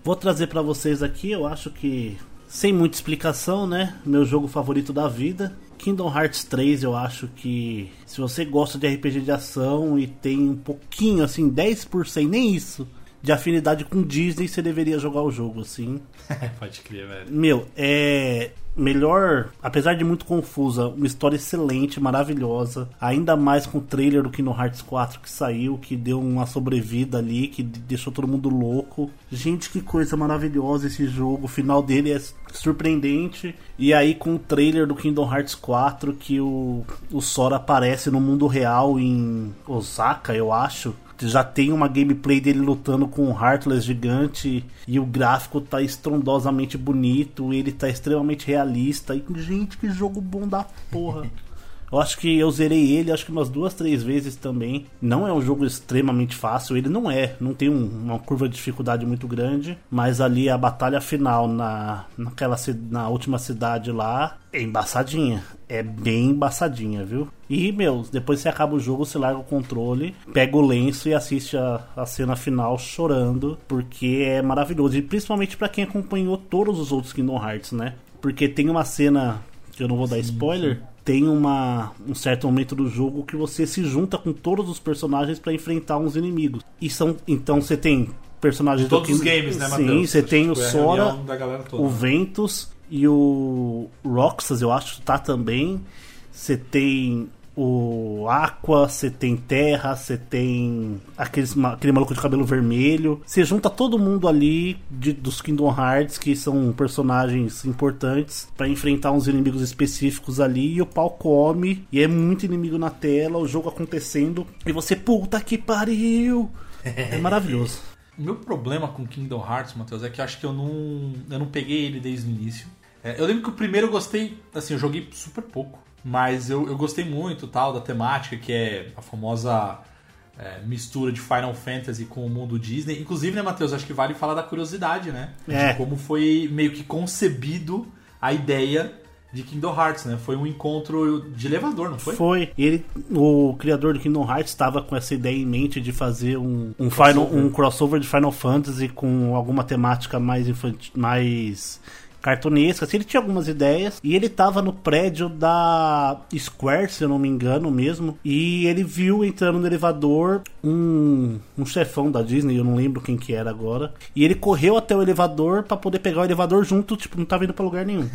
Vou trazer para vocês aqui, eu acho que sem muita explicação, né? Meu jogo favorito da vida. Kingdom Hearts 3, eu acho que se você gosta de RPG de ação e tem um pouquinho, assim, 10%, nem isso, de afinidade com Disney, você deveria jogar o jogo, assim. Pode crer, velho. Meu, é melhor, apesar de muito confusa, uma história excelente, maravilhosa. Ainda mais com o trailer do Kingdom Hearts 4 que saiu, que deu uma sobrevida ali, que deixou todo mundo louco. Gente, que coisa maravilhosa esse jogo. O final dele é surpreendente. E aí com o trailer do Kingdom Hearts 4 que o, o Sora aparece no mundo real em Osaka, eu acho já tem uma gameplay dele lutando com um Heartless gigante e o gráfico tá estrondosamente bonito, ele tá extremamente realista. E, gente, que jogo bom da porra. Eu acho que eu zerei ele, acho que umas duas, três vezes também. Não é um jogo extremamente fácil, ele não é, não tem um, uma curva de dificuldade muito grande, mas ali a batalha final na, naquela na última cidade lá é embaçadinha, é bem embaçadinha, viu? E, meu, depois você acaba o jogo, você larga o controle, pega o lenço e assiste a, a cena final chorando, porque é maravilhoso. E principalmente para quem acompanhou todos os outros Kingdom Hearts, né? Porque tem uma cena que eu não vou dar spoiler, sim tem uma, um certo momento do jogo que você se junta com todos os personagens para enfrentar uns inimigos. E são então você tem personagens todos do... os games, né, Sim, você tem o Sora, o Ventus e o Roxas, eu acho que tá também. Você tem o Aqua, você tem Terra, você tem aqueles, aquele maluco de cabelo vermelho. Você junta todo mundo ali de, dos Kingdom Hearts, que são personagens importantes, para enfrentar uns inimigos específicos ali. E o pau come, e é muito inimigo na tela, o jogo acontecendo. E você, puta que pariu! É maravilhoso. Meu problema com Kingdom Hearts, Matheus, é que eu acho que eu não, eu não peguei ele desde o início. É, eu lembro que o primeiro eu gostei, assim, eu joguei super pouco. Mas eu, eu gostei muito tal da temática, que é a famosa é, mistura de Final Fantasy com o mundo Disney. Inclusive, né, Matheus, acho que vale falar da curiosidade, né? É. De como foi meio que concebido a ideia de Kingdom Hearts, né? Foi um encontro de elevador, não foi? Foi. Ele, o criador de Kingdom Hearts estava com essa ideia em mente de fazer um, um, crossover. Final, um crossover de Final Fantasy com alguma temática mais infantil, mais cartunescas. Ele tinha algumas ideias e ele tava no prédio da Square, se eu não me engano mesmo. E ele viu entrando no elevador um, um chefão da Disney, eu não lembro quem que era agora. E ele correu até o elevador para poder pegar o elevador junto, tipo, não tava indo pra lugar nenhum.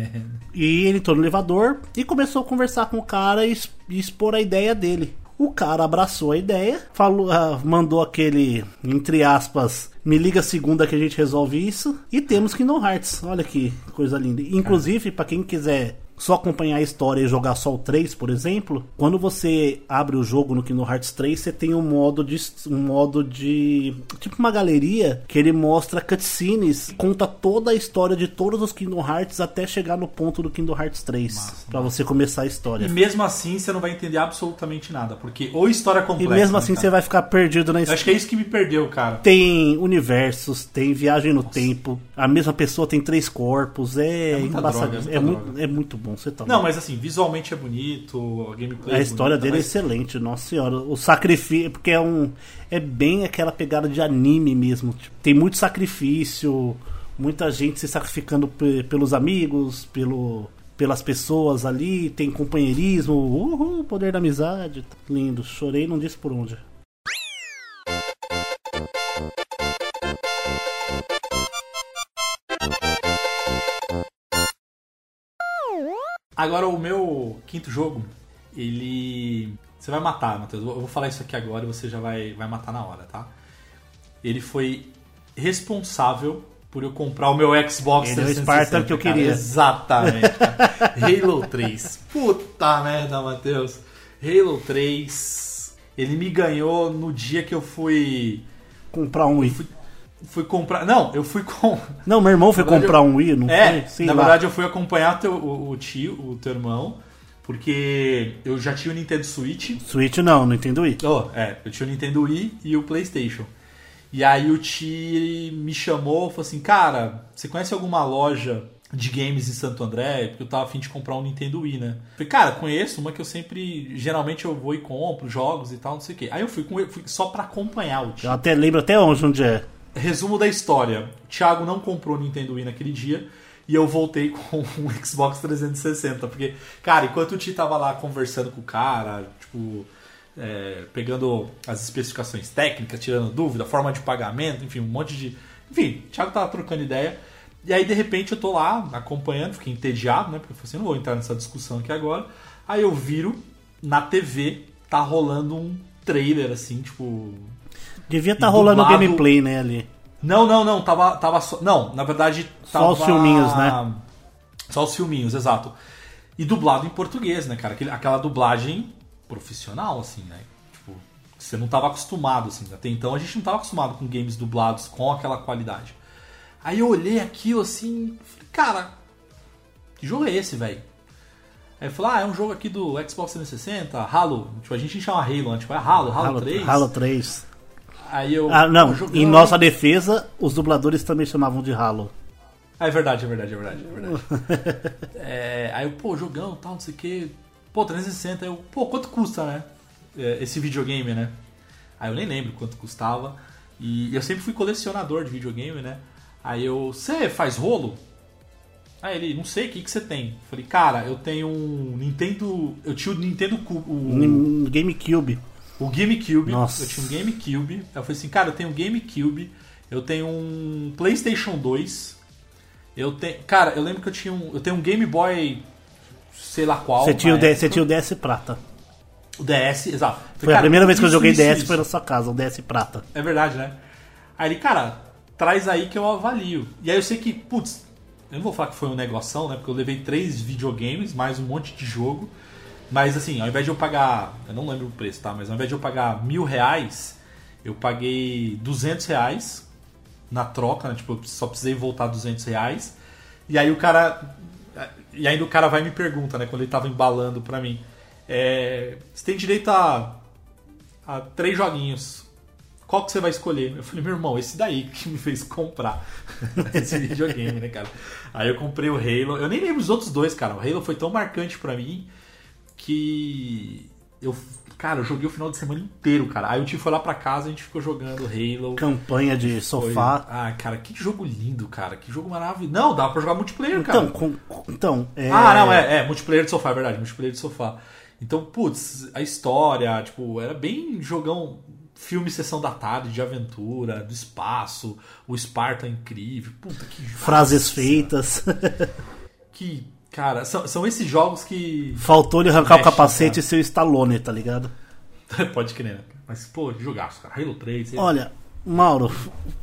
e ele entrou no elevador e começou a conversar com o cara e, e expor a ideia dele. O cara abraçou a ideia, falou, uh, mandou aquele, entre aspas, me liga segunda que a gente resolve isso. E temos Kingdom Hearts. Olha que coisa linda. Inclusive, para quem quiser só acompanhar a história e jogar só o 3, por exemplo, quando você abre o jogo no Kingdom Hearts 3, você tem um modo de um modo de tipo uma galeria que ele mostra cutscenes, conta toda a história de todos os Kingdom Hearts até chegar no ponto do Kingdom Hearts 3, para você começar a história. E mesmo assim você não vai entender absolutamente nada, porque ou história completa. E mesmo assim né, você vai ficar perdido na história. Acho que é isso que me perdeu, cara. Tem universos, tem viagem no Nossa. tempo, a mesma pessoa tem três corpos, é, é embaçado. É, é, muito, é muito bom bom, você tá Não, mas assim, visualmente é bonito, a gameplay. A é história bonita, dele é mas... é excelente, nossa senhora. O sacrifício, porque é um. É bem aquela pegada de anime mesmo. Tipo, tem muito sacrifício, muita gente se sacrificando pelos amigos, pelo, pelas pessoas ali, tem companheirismo, uhul, poder da amizade. Lindo, chorei, não disse por onde. Agora, o meu quinto jogo, ele. Você vai matar, Matheus. Eu vou falar isso aqui agora e você já vai, vai matar na hora, tá? Ele foi responsável por eu comprar o meu Xbox Ele 360. É o Spartan que eu cara. queria. Exatamente. Halo 3. Puta merda, Matheus. Halo 3. Ele me ganhou no dia que eu fui. Comprar um Wii. Fui, fui comprar. Não, eu fui com. Não, meu irmão foi comprar eu... um Wii, não é, foi? Na lá. verdade, eu fui acompanhar teu, o, o, tio, o teu irmão, porque eu já tinha o Nintendo Switch. Switch não, Nintendo Wii. Oh, é, eu tinha o Nintendo Wii e o PlayStation. E aí o tio me chamou e falou assim: Cara, você conhece alguma loja de games em Santo André? Porque eu tava afim de comprar um Nintendo Wii, né? Falei, cara, conheço uma que eu sempre. Geralmente eu vou e compro jogos e tal, não sei o quê. Aí eu fui, com, fui só pra acompanhar o tio. Eu até lembro até onde, onde é. Resumo da história: o Thiago não comprou o Nintendo Wii naquele dia e eu voltei com um Xbox 360. Porque, cara, enquanto o Ti tava lá conversando com o cara, tipo, é, pegando as especificações técnicas, tirando dúvida, forma de pagamento, enfim, um monte de. Enfim, o Thiago tava trocando ideia. E aí, de repente, eu tô lá acompanhando, fiquei entediado, né? Porque eu falei assim, não vou entrar nessa discussão aqui agora. Aí eu viro, na TV, tá rolando um trailer, assim, tipo. Devia estar tá rolando dublado... gameplay, né, ali. Não, não, não, tava, tava só. Não, na verdade. Tava... Só os filminhos, né? Só os filminhos, exato. E dublado em português, né, cara? Aquela dublagem profissional, assim, né? Tipo, você não estava acostumado, assim. Até então a gente não estava acostumado com games dublados com aquela qualidade. Aí eu olhei aquilo assim, falei, cara, que jogo é esse, velho? Aí eu falei, ah, é um jogo aqui do Xbox 360, Halo. Tipo, a gente chama Halo, né? Tipo, é Halo, Halo, Halo 3. Halo 3. Aí eu. Ah, não, em nossa defesa, os dubladores também chamavam de Halo. Ah, é verdade, é verdade, é verdade, é verdade. é, aí eu, pô, jogão tal, não sei o que. Pô, 360, eu, pô, quanto custa, né? É, esse videogame, né? Aí eu nem lembro quanto custava. E eu sempre fui colecionador de videogame, né? Aí eu, você faz rolo? Aí ele, não sei, o que, que você tem? falei, cara, eu tenho um Nintendo. Eu tinha o Nintendo Cube. O GameCube. O GameCube. Nossa. Eu tinha um GameCube. Eu falei assim, cara, eu tenho um GameCube. Eu tenho um PlayStation 2. Eu tenho. Cara, eu lembro que eu tinha um. Eu tenho um Game Boy sei lá qual. Você tinha, o DS, você tinha o DS Prata. O DS, exato. Falei, foi a primeira vez que eu joguei isso, DS isso. foi na sua casa, o DS Prata. É verdade, né? Aí ele, cara, traz aí que eu avalio. E aí eu sei que, putz, eu não vou falar que foi um negoção, né? Porque eu levei três videogames, mais um monte de jogo. Mas assim, ao invés de eu pagar. Eu não lembro o preço, tá? Mas ao invés de eu pagar mil reais, eu paguei duzentos reais na troca, né? Tipo, eu só precisei voltar duzentos reais. E aí o cara e ainda o cara vai e me pergunta, né, quando ele tava embalando pra mim, é, você tem direito a, a três joguinhos. Qual que você vai escolher? Eu falei, meu irmão, esse daí que me fez comprar esse videogame, né, cara? Aí eu comprei o Halo. Eu nem lembro os outros dois, cara. O Halo foi tão marcante pra mim que eu Cara, eu joguei o final de semana inteiro, cara. Aí o tio foi lá pra casa e a gente ficou jogando Halo. Campanha de sofá. Foi... Ah, cara, que jogo lindo, cara. Que jogo maravilhoso. Não, dá pra jogar multiplayer, então, cara. Com... Então, é... Ah, não, é, é. Multiplayer de sofá, é verdade. Multiplayer de sofá. Então, putz, a história, tipo, era bem jogão. Filme Sessão da Tarde, de aventura, do espaço, o Sparta incrível. Puta que Frases feitas. que Cara, são, são esses jogos que. Faltou ele arrancar Mexe, o capacete cara. e ser o Stallone, tá ligado? pode crer, né? Mas, pô, jogaço, cara. Halo 3. Olha, Mauro,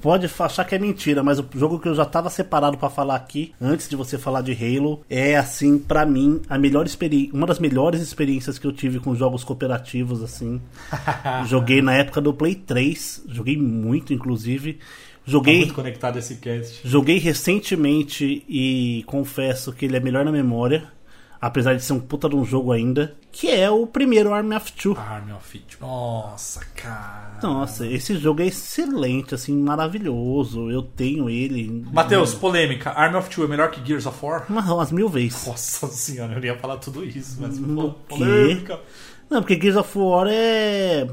pode achar que é mentira, mas o jogo que eu já tava separado para falar aqui, antes de você falar de Halo, é assim, para mim, a melhor experiência, uma das melhores experiências que eu tive com jogos cooperativos assim. joguei na época do Play 3, joguei muito inclusive. Joguei. Tá muito conectado esse cast. Joguei recentemente e confesso que ele é melhor na memória. Apesar de ser um puta de um jogo ainda. Que é o primeiro Army of Two. Army of Two. Nossa, cara. Nossa, esse jogo é excelente, assim, maravilhoso. Eu tenho ele. Matheus, polêmica. Army of Two é melhor que Gears of War? Mas, umas mil vezes. Nossa senhora, eu ia falar tudo isso, mas. No polêmica. Não, porque Gears of War é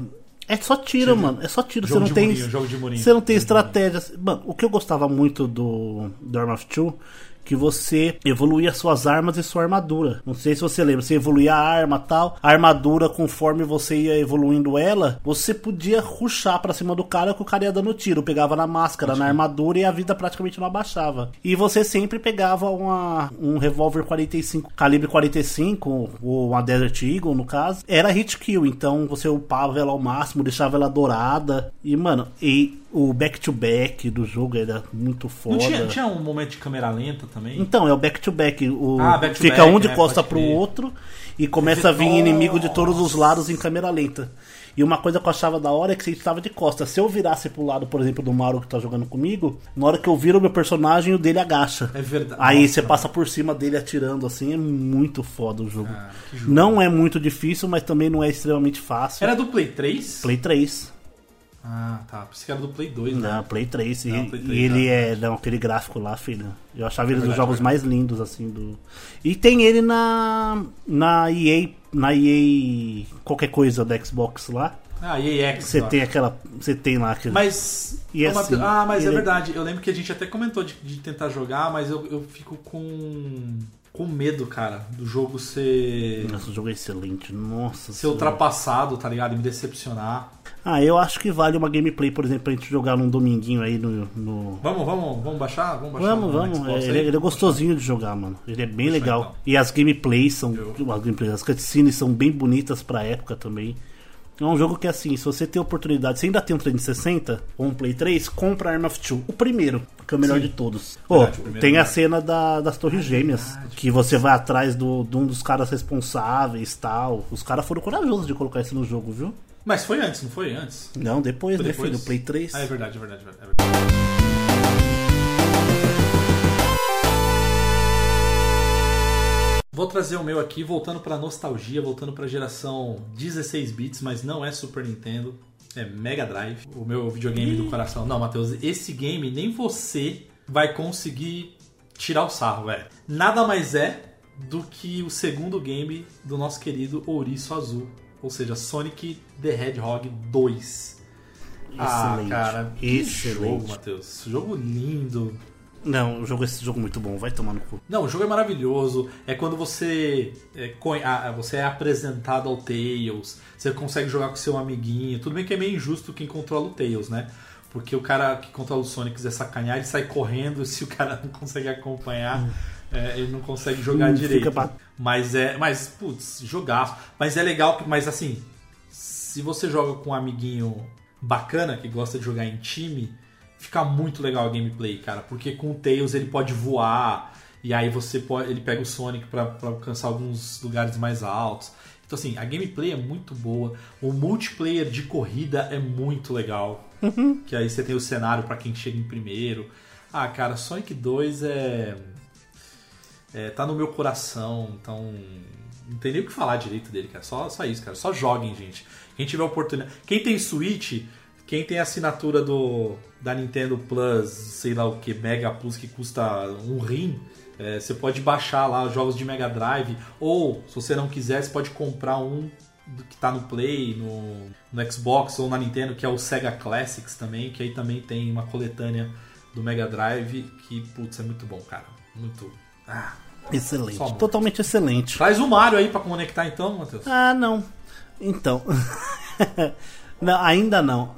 é só tiro, mano. É só tiro. Jogo você não tem. Murinho, jogo de murinho. Você não tem estratégia. Mano, o que eu gostava muito do, do Arm of Two que você evoluía suas armas e sua armadura. Não sei se você lembra, você evoluía a arma tal, a armadura conforme você ia evoluindo ela, você podia ruxar para cima do cara que o cara ia dando tiro, pegava na máscara, Acho na armadura e a vida praticamente não abaixava. E você sempre pegava uma, um revólver 45, calibre 45, ou uma Desert Eagle no caso, era hit kill, então você upava ela ao máximo, deixava ela dourada e mano, e o back-to-back -back do jogo era muito foda. Não tinha, tinha um momento de câmera lenta também? Então, é o back-to-back. -back. Ah, back fica back, um de né? costa pro outro e começa a vir Nossa. inimigo de todos os lados em câmera lenta. E uma coisa que eu achava da hora é que você estava de costa. Se eu virasse pro lado, por exemplo, do Mauro que tá jogando comigo, na hora que eu viro o meu personagem, o dele agacha. É verdade. Aí Nossa, você passa por cima dele atirando assim, é muito foda o jogo. Ah, jogo. Não é muito difícil, mas também não é extremamente fácil. Era do Play 3? Play 3. Ah, tá. Por isso que era do Play 2, né? Não, Play 3. Não, e, Play 3 e ele é. Não, aquele gráfico lá, filho. Eu achava ele é dos jogos mais lindos, assim, do. E tem ele na. Na EA. Na EA. qualquer coisa da Xbox lá. Ah, EA Você tem aquela. Você tem lá aquele. Mas. E assim, ah, mas é verdade. Eu lembro que a gente até comentou de, de tentar jogar, mas eu, eu fico com com medo, cara, do jogo ser. Nossa, o jogo é excelente. Nossa. Ser ultrapassado, tá ligado? E me decepcionar. Ah, eu acho que vale uma gameplay, por exemplo, pra gente jogar num dominguinho aí no. no... Vamos, vamos, vamos baixar? Vamos baixar. Vamos, vamos. É, ele, ele, é gostosinho de jogar, mano. Ele é bem legal. Então. E as gameplays são. Eu... As, gameplays, as cutscenes são bem bonitas pra época também. É um jogo que, assim, se você tem oportunidade, você ainda tem um 360 ou um Play 3, compra Arm of Two. O primeiro, que é o melhor Sim. de todos. Oh, tem a cena da, das Torres Gêmeas, verdade, que você vai atrás do, de um dos caras responsáveis tal. Os caras foram corajosos de colocar isso no jogo, viu? Mas foi antes, não foi antes? Não, depois, foi né, depois? filho? Play 3. Ah, é verdade, é verdade. É verdade. Vou trazer o meu aqui, voltando para nostalgia, voltando para a geração 16 bits, mas não é Super Nintendo, é Mega Drive, o meu videogame do coração. Não, Matheus, esse game nem você vai conseguir tirar o sarro, velho. Nada mais é do que o segundo game do nosso querido Ouriço Azul, ou seja, Sonic the Hedgehog 2. Ah, Excelente. Ah, cara, que Excelente. jogo, Matheus. Jogo lindo, não, o jogo, esse jogo é muito bom, vai tomar no cu. Não, o jogo é maravilhoso. É quando você é, você é apresentado ao Tails, você consegue jogar com seu amiguinho. Tudo bem que é meio injusto quem controla o Tails, né? Porque o cara que controla o Sonic quiser sacanear, ele sai correndo. Se o cara não consegue acompanhar, hum. É, ele não consegue jogar hum, direito. Mas é. Mas, putz, jogar. Mas é legal, mas assim, se você joga com um amiguinho bacana que gosta de jogar em time fica muito legal a gameplay, cara, porque com o Tails ele pode voar e aí você pode, ele pega o Sonic para alcançar alguns lugares mais altos. Então assim, a gameplay é muito boa, o multiplayer de corrida é muito legal, uhum. que aí você tem o cenário para quem chega em primeiro. Ah, cara, Sonic 2 é, é tá no meu coração, então não tem nem o que falar direito dele, cara. Só, só isso, cara. Só joguem, gente. Quem tiver oportunidade. Quem tem Switch, quem tem assinatura do, da Nintendo Plus, sei lá o que, Mega Plus, que custa um rim, é, você pode baixar lá jogos de Mega Drive, ou se você não quiser, você pode comprar um que está no Play, no, no Xbox ou na Nintendo, que é o Sega Classics também, que aí também tem uma coletânea do Mega Drive, que, putz, é muito bom, cara. Muito. Ah, excelente. Totalmente excelente. Traz o Mario aí para conectar então, Matheus. Ah, não. Então. não, ainda não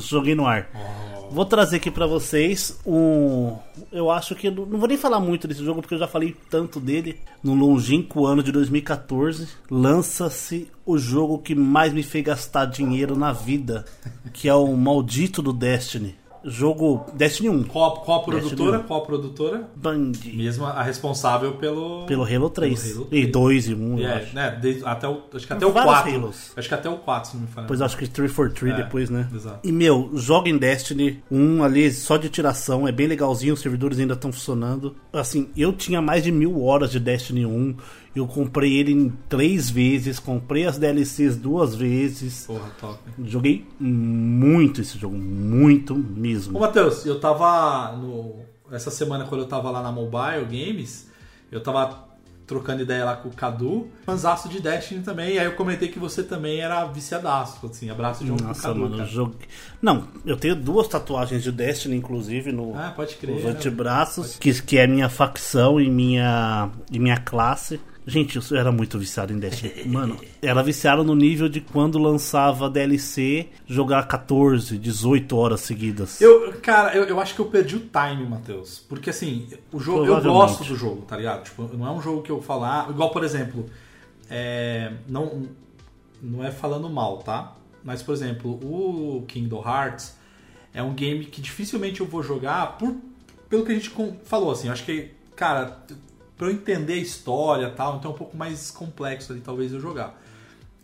joguei no ar. Oh. Vou trazer aqui para vocês um. Eu acho que. Não vou nem falar muito desse jogo porque eu já falei tanto dele. No longínquo ano de 2014, lança-se o jogo que mais me fez gastar dinheiro na vida, que é o Maldito do Destiny jogo Destiny 1. Qual, qual a produtora? Qual a produtora? Band. Mesmo a responsável pelo. Pelo Halo 3. Pelo Halo 3. E 2 e 1. É, né? Desde, até o, acho que até o 4. Halos. Acho que até o 4, se não me falha. Pois acho que 343 é, depois, né? Exato. E meu, joga em Destiny 1 ali só de tiração, é bem legalzinho, os servidores ainda estão funcionando. Assim, eu tinha mais de mil horas de Destiny 1. Eu comprei ele em três vezes, comprei as DLCs duas vezes. Porra, top. Joguei muito esse jogo, muito mesmo. Ô, Matheus, eu tava no. Essa semana, quando eu tava lá na Mobile Games, eu tava trocando ideia lá com o Cadu, fanzaço de Destiny também, e aí eu comentei que você também era viciadaço, assim, abraço de um Nossa, Cadu, mano, jogo... Não, eu tenho duas tatuagens de Destiny, inclusive, no, ah, pode crer, nos antebraços, que, que é minha facção e minha, e minha classe. Gente, eu era muito viciado em Destiny. Mano, era viciado no nível de quando lançava DLC, jogar 14, 18 horas seguidas. Eu, cara, eu, eu acho que eu perdi o time, Matheus. Porque assim, o jogo, eu gosto do jogo, tá ligado? Tipo, não é um jogo que eu falar. Igual, por exemplo, é, não, não é falando mal, tá? Mas, por exemplo, o Kingdom Hearts é um game que dificilmente eu vou jogar por, pelo que a gente falou, assim. Eu acho que, cara, para eu entender a história tal, então é um pouco mais complexo ali, talvez eu jogar.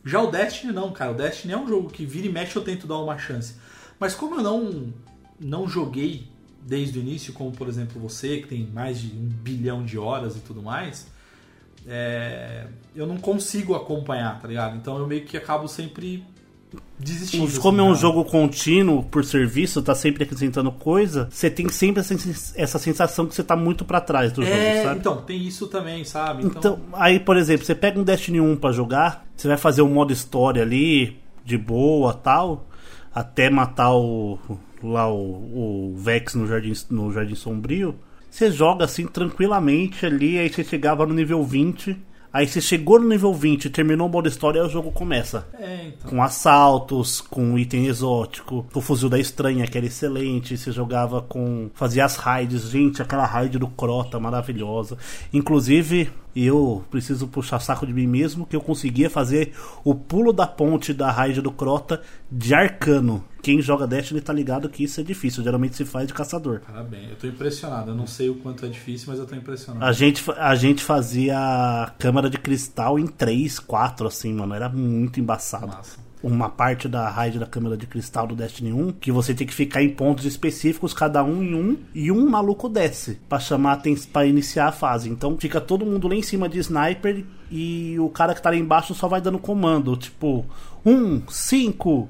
Já o Destiny não, cara. O Destiny é um jogo que vira e mexe eu tento dar uma chance. Mas como eu não, não joguei desde o início, como por exemplo você, que tem mais de um bilhão de horas e tudo mais, é, eu não consigo acompanhar, tá ligado? Então eu meio que acabo sempre desistindo. Como é um jogo contínuo por serviço, tá sempre acrescentando coisa, você tem sempre essa sensação que você tá muito para trás do é, jogo, sabe? Então, tem isso também, sabe? Então... então, aí, por exemplo, você pega um Destiny 1 para jogar, você vai fazer um modo história ali, de boa tal, até matar o lá o, o Vex no Jardim, no Jardim Sombrio. Você joga assim tranquilamente ali, aí você chegava no nível 20. Aí você chegou no nível 20, terminou o modo história, o jogo começa. É, então. Com assaltos, com item exótico, com o fuzil da estranha, que era excelente. Você jogava com. fazia as raids. Gente, aquela raid do Crota maravilhosa. Inclusive, eu preciso puxar saco de mim mesmo, que eu conseguia fazer o pulo da ponte da raid do Crota de arcano. Quem joga Destiny tá ligado que isso é difícil, geralmente se faz de caçador. Parabéns, eu tô impressionado. Eu não sei o quanto é difícil, mas eu tô impressionado. A gente, a gente fazia câmara de cristal em 3, 4, assim, mano. Era muito embaçado. Massa. Uma parte da raid da câmara de cristal do Destiny 1 que você tem que ficar em pontos específicos, cada um em um, e um maluco desce pra chamar aten- pra iniciar a fase. Então fica todo mundo lá em cima de sniper e o cara que tá lá embaixo só vai dando comando, tipo, 1, 5,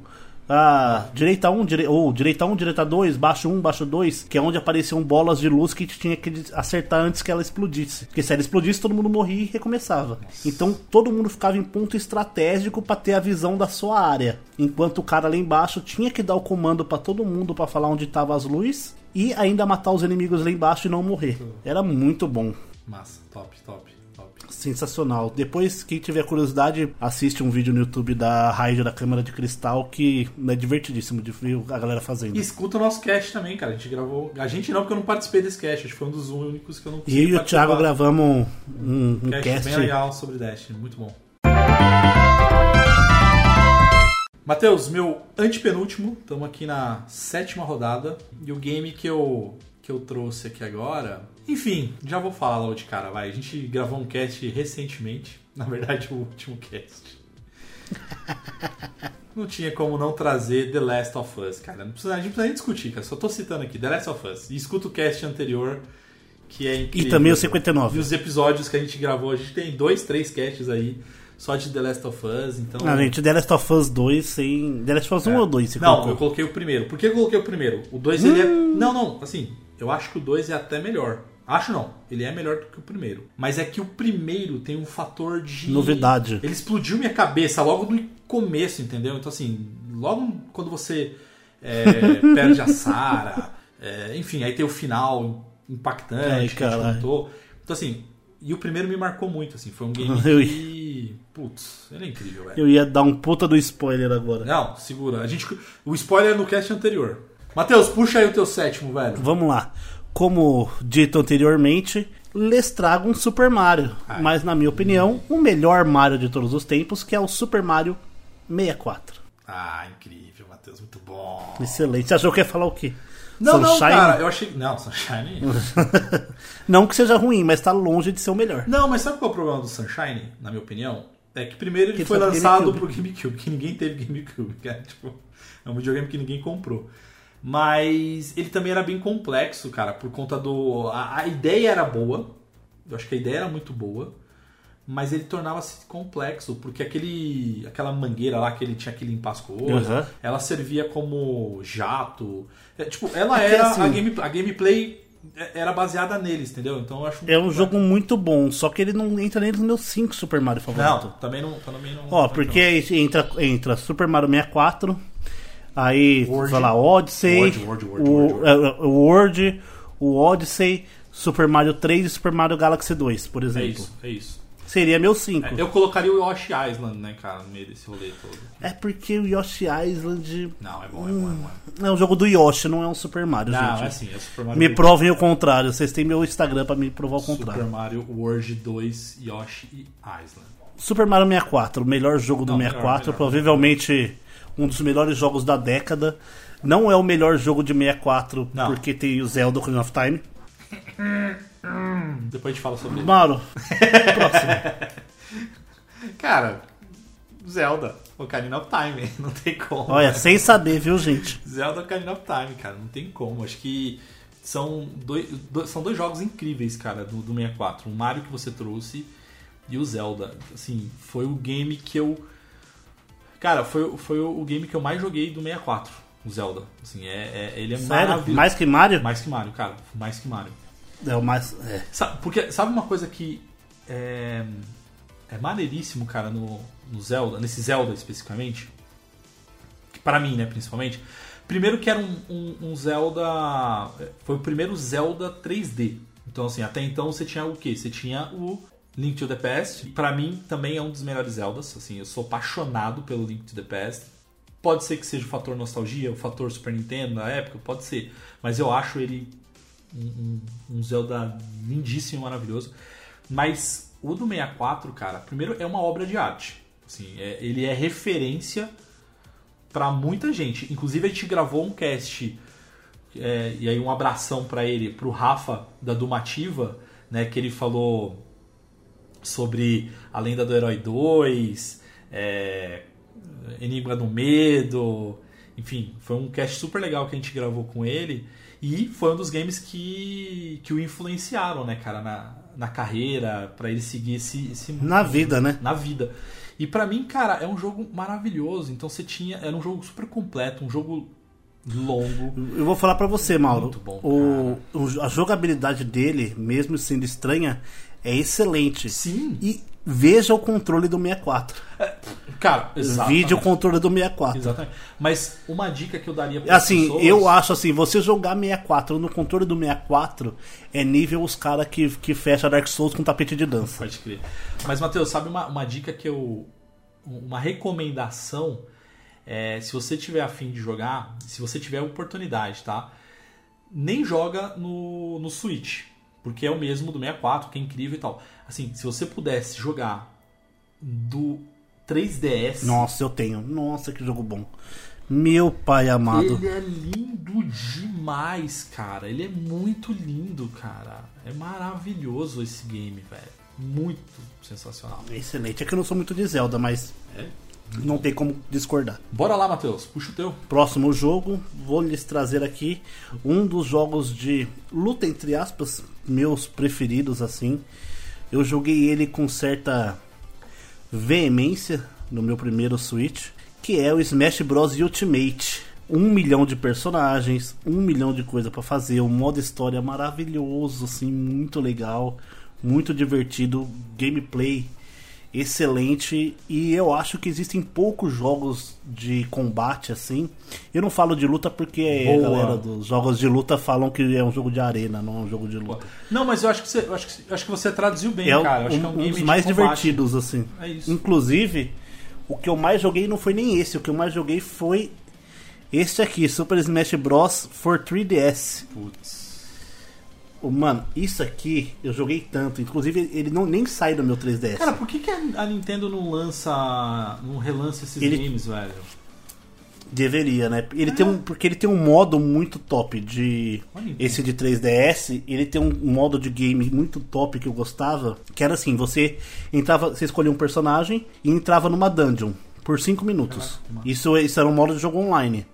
ah, direita 1, dire... ou direita 1, direita 2, baixo 1, baixo 2, que é onde apareciam bolas de luz que tinha que acertar antes que ela explodisse. Porque se ela explodisse, todo mundo morria e recomeçava. Então todo mundo ficava em ponto estratégico pra ter a visão da sua área. Enquanto o cara lá embaixo tinha que dar o comando pra todo mundo pra falar onde estavam as luzes e ainda matar os inimigos lá embaixo e não morrer. Era muito bom. Massa, top, top. Sensacional. Depois, quem tiver curiosidade, assiste um vídeo no YouTube da raid da câmera de cristal que é divertidíssimo de ver a galera fazendo. E escuta o nosso cast também, cara. A gente gravou. A gente não, porque eu não participei desse cast. Acho que foi um dos únicos que eu não E eu e o. Thiago gravamos um, um cast, cast. bem legal sobre Destiny. Muito bom. Matheus, meu antepenúltimo. Estamos aqui na sétima rodada. E o game que eu, que eu trouxe aqui agora. Enfim, já vou falar logo de cara, vai. A gente gravou um cast recentemente. Na verdade, o último cast. Não tinha como não trazer The Last of Us, cara. Não precisa, a gente não precisa nem discutir, cara. Só tô citando aqui, The Last of Us. E escuta o cast anterior, que é E incrível. também o E 59. os episódios que a gente gravou, a gente tem dois, três casts aí só de The Last of Us, então. Ah, gente, The Last of Us 2 sem. The Last of Us 1 ou 2? Você É. Não, colocou? eu coloquei o primeiro. Por que eu coloquei o primeiro? O 2 ele é. Não, não, assim, eu acho que o 2 é até melhor. Acho não, ele é melhor do que o primeiro. Mas é que o primeiro tem um fator de. Novidade. Ele explodiu minha cabeça logo no começo, entendeu? Então, assim, logo quando você é, perde a Sarah, é, enfim, aí tem o final impactante Ai, que a gente contou. Então, assim, e o primeiro me marcou muito, assim, foi um game Eu- que. Putz, ele é incrível, velho. Eu ia dar um puta do spoiler agora. Não, segura. A gente, o spoiler é no cast anterior. Matheus, puxa aí o teu sétimo, velho. Vamos lá. Como dito anteriormente, lhes trago um Super Mario. Ai. Mas, na minha opinião, o melhor Mario de todos os tempos, que é o Super Mario 64. Ah, incrível, Matheus, muito bom. Excelente. Você achou que ia falar o quê? Não, não, Sunshine? cara, eu achei. Não, Sunshine. Não que seja ruim, mas tá longe de ser o melhor. não, mas sabe qual é o problema do Sunshine, na minha opinião? É que primeiro ele Que foi pro lançado GameCube. pro GameCube, que ninguém teve GameCube, cara. Tipo, é um videogame que ninguém comprou. Mas ele também era bem complexo, cara, por conta do. A, a ideia era boa. Eu acho que a ideia era muito boa. Mas ele tornava-se complexo, porque aquele, aquela mangueira lá que ele tinha que limpar as coisas, Uhum. ela servia como jato. É, tipo, ela É era. assim- a, game, a gameplay era baseada neles, entendeu? Então eu acho É um jogo muito bom, só que ele não entra nem nos meus 5 Super Mario Não, favoritos. também não. Também não Ó, porque entra, entra Super Mario 64, aí, World. sei lá, Odyssey, World, World, World, o, World, é, o World, o Odyssey, Super Mario 3 e Super Mario Galaxy 2, por É exemplo. isso, é isso. Seria meu 5. É, eu colocaria o Yoshi Island, né, cara, no meio desse rolê todo. É porque o Yoshi Island Não, é bom, é bom, é bom. é um jogo do Yoshi, não é um Super Mario, Não, gente. é assim, é Super Mario Me provem o contrário. Vocês têm meu Instagram pra me provar o Super contrário. Mario World 2, Yoshi e Island. Super Mario 64, o melhor jogo do Não, melhor, 64, melhor. provavelmente um dos melhores jogos da década. Não é o melhor jogo de 64 Não. porque tem o Zelda Ocarina of Time. Depois a gente fala sobre ele. Mauro, próximo. Cara, Zelda, Ocarina of Time, não tem como. Olha, sem saber, viu, gente? Zelda Ocarina of Time, cara, não tem como. Acho que são dois, do- são dois jogos incríveis, cara, do, do 64. O Mario que você trouxe e o Zelda. Assim, foi o game que eu. Cara, foi, foi o game que eu mais joguei do 64, o Zelda. Assim, é, é- ele é Sério? maravilhoso. Mais que Mario? Mais que Mario, cara. Mais que Mario. É o mais. É. Sabe, porque, sabe uma coisa que é, é maneiríssimo, cara, no, no Zelda, nesse Zelda especificamente? Pra mim, né, principalmente. Primeiro que era um, um- um Zelda. Foi o primeiro Zelda 3D. Então, assim, até então você tinha o quê? Você tinha o Link to the Past. Pra mim, também é um dos melhores Zeldas. Assim, eu sou apaixonado pelo Link to the Past. Pode ser que seja o fator nostalgia, o fator Super Nintendo na época, pode ser. Mas eu acho ele um, um, um Zelda lindíssimo, maravilhoso. Mas o do 64, cara, primeiro é uma obra de arte. Assim, é, ele é referência para muita gente. Inclusive a gente gravou um cast é, e aí um abração para ele, pro Rafa da Dumativa, né, que ele falou sobre a lenda do Herói 2, é, Enigma do Medo, enfim, foi um cast super legal que a gente gravou com ele e foi um dos games que, que o influenciaram, né, cara, na, na carreira, para ele seguir esse, esse Na vida, né? Na vida. E para mim, cara, é um jogo maravilhoso. Então você tinha, era um jogo super completo, um jogo longo. Eu vou falar para você, Mauro. Muito bom, o, o- a jogabilidade dele, mesmo sendo estranha, é excelente. Sim. E veja o controle do 64. Cara, exatamente. Vídeo o controle do 64. Exatamente. Mas uma dica que eu daria para Assim, pessoas... eu acho assim, você jogar 64 no controle do 64 é nível os caras que, que fecha Dark Souls com tapete de dança. Pode crer. Mas, Matheus, sabe uma, uma dica que eu... Uma recomendação... É, se você tiver afim de jogar, se você tiver oportunidade, tá? Nem joga no, no Switch. Porque é o mesmo do 64, que é incrível e tal. Assim, se você pudesse jogar do 3DS... Nossa, eu tenho. Nossa, que jogo bom. Meu pai amado. Ele é lindo demais, cara. Ele é muito lindo, cara. É maravilhoso esse game, velho. Muito sensacional. Excelente. É que eu não sou muito de Zelda, mas É. não tem como discordar. Bora lá, Matheus. Puxa o teu. Próximo jogo, vou lhes trazer aqui um dos jogos de luta, entre aspas, meus preferidos, assim. Eu joguei ele com certa veemência no meu primeiro Switch, que é o Smash Bros. Ultimate. Um milhão de personagens, um milhão de coisa pra fazer, um modo história maravilhoso, assim, muito legal, muito divertido, gameplay excelente e eu acho que existem poucos jogos de combate assim. Eu não falo de luta porque a Boa. galera dos jogos de luta falam que é um jogo de arena, não é um jogo de luta. Não, mas eu acho que você, eu acho que, acho que você traduziu bem, É um, cara. Eu acho que é um um dos mais divertidos assim. É isso. Inclusive, o que eu mais joguei não foi nem esse, o que eu mais joguei foi este aqui, Super Smash Bros for 3DS. Putz. O- Mano, isso aqui eu joguei tanto, inclusive ele não nem sai do meu 3DS. Cara, por que, que a Nintendo não lança. não relança esses Ele- games, velho? Deveria, né? Ele tem um, porque ele tem um modo muito top de Olha, esse de 3DS, ele tem um modo de game muito top que eu gostava, que era assim, você entrava, você escolhia um personagem e entrava numa dungeon por 5 minutos. Caraca. Isso, isso era um modo de jogo online.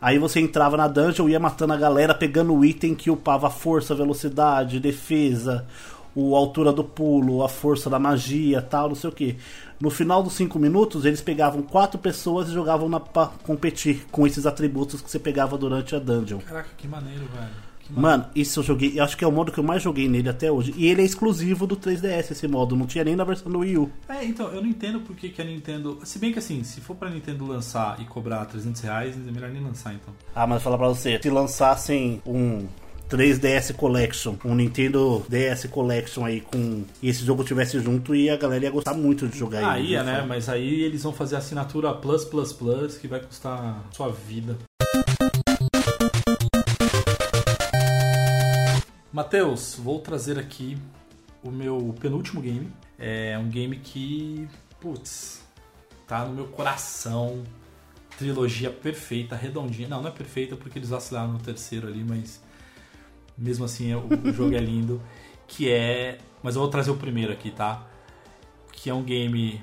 Aí você entrava na dungeon, ia matando a galera, pegando o item que upava força, velocidade, defesa, o altura do pulo, a força da magia, tal, não sei o que. No final dos 5 minutos, eles pegavam quatro pessoas e jogavam na, pra competir com esses atributos que você pegava durante a dungeon. Caraca, que maneiro, velho. Mano, isso eu joguei, eu acho que é o modo que eu mais joguei nele até hoje. E ele é exclusivo do 3DS, esse modo, não tinha nem na versão do Wii U. É, então, eu não entendo por que, que a Nintendo. Se bem que assim, se for pra Nintendo lançar e cobrar 300 reais, é melhor nem lançar então. Ah, mas falar pra você, se lançassem um 3DS Collection, um Nintendo DS Collection aí com e esse jogo tivesse junto e a galera ia gostar muito de jogar Ah, ele. ia, né? Mas aí eles vão fazer a assinatura Plus Plus Plus, que vai custar sua vida. Matheus, vou trazer aqui o meu penúltimo game. É um game que, putz, tá no meu coração. Trilogia perfeita, redondinha. Não, não é perfeita porque eles vacilaram no terceiro ali, mas mesmo assim é- o, o jogo é lindo. Que é. Mas eu vou trazer o primeiro aqui, tá? Que é um game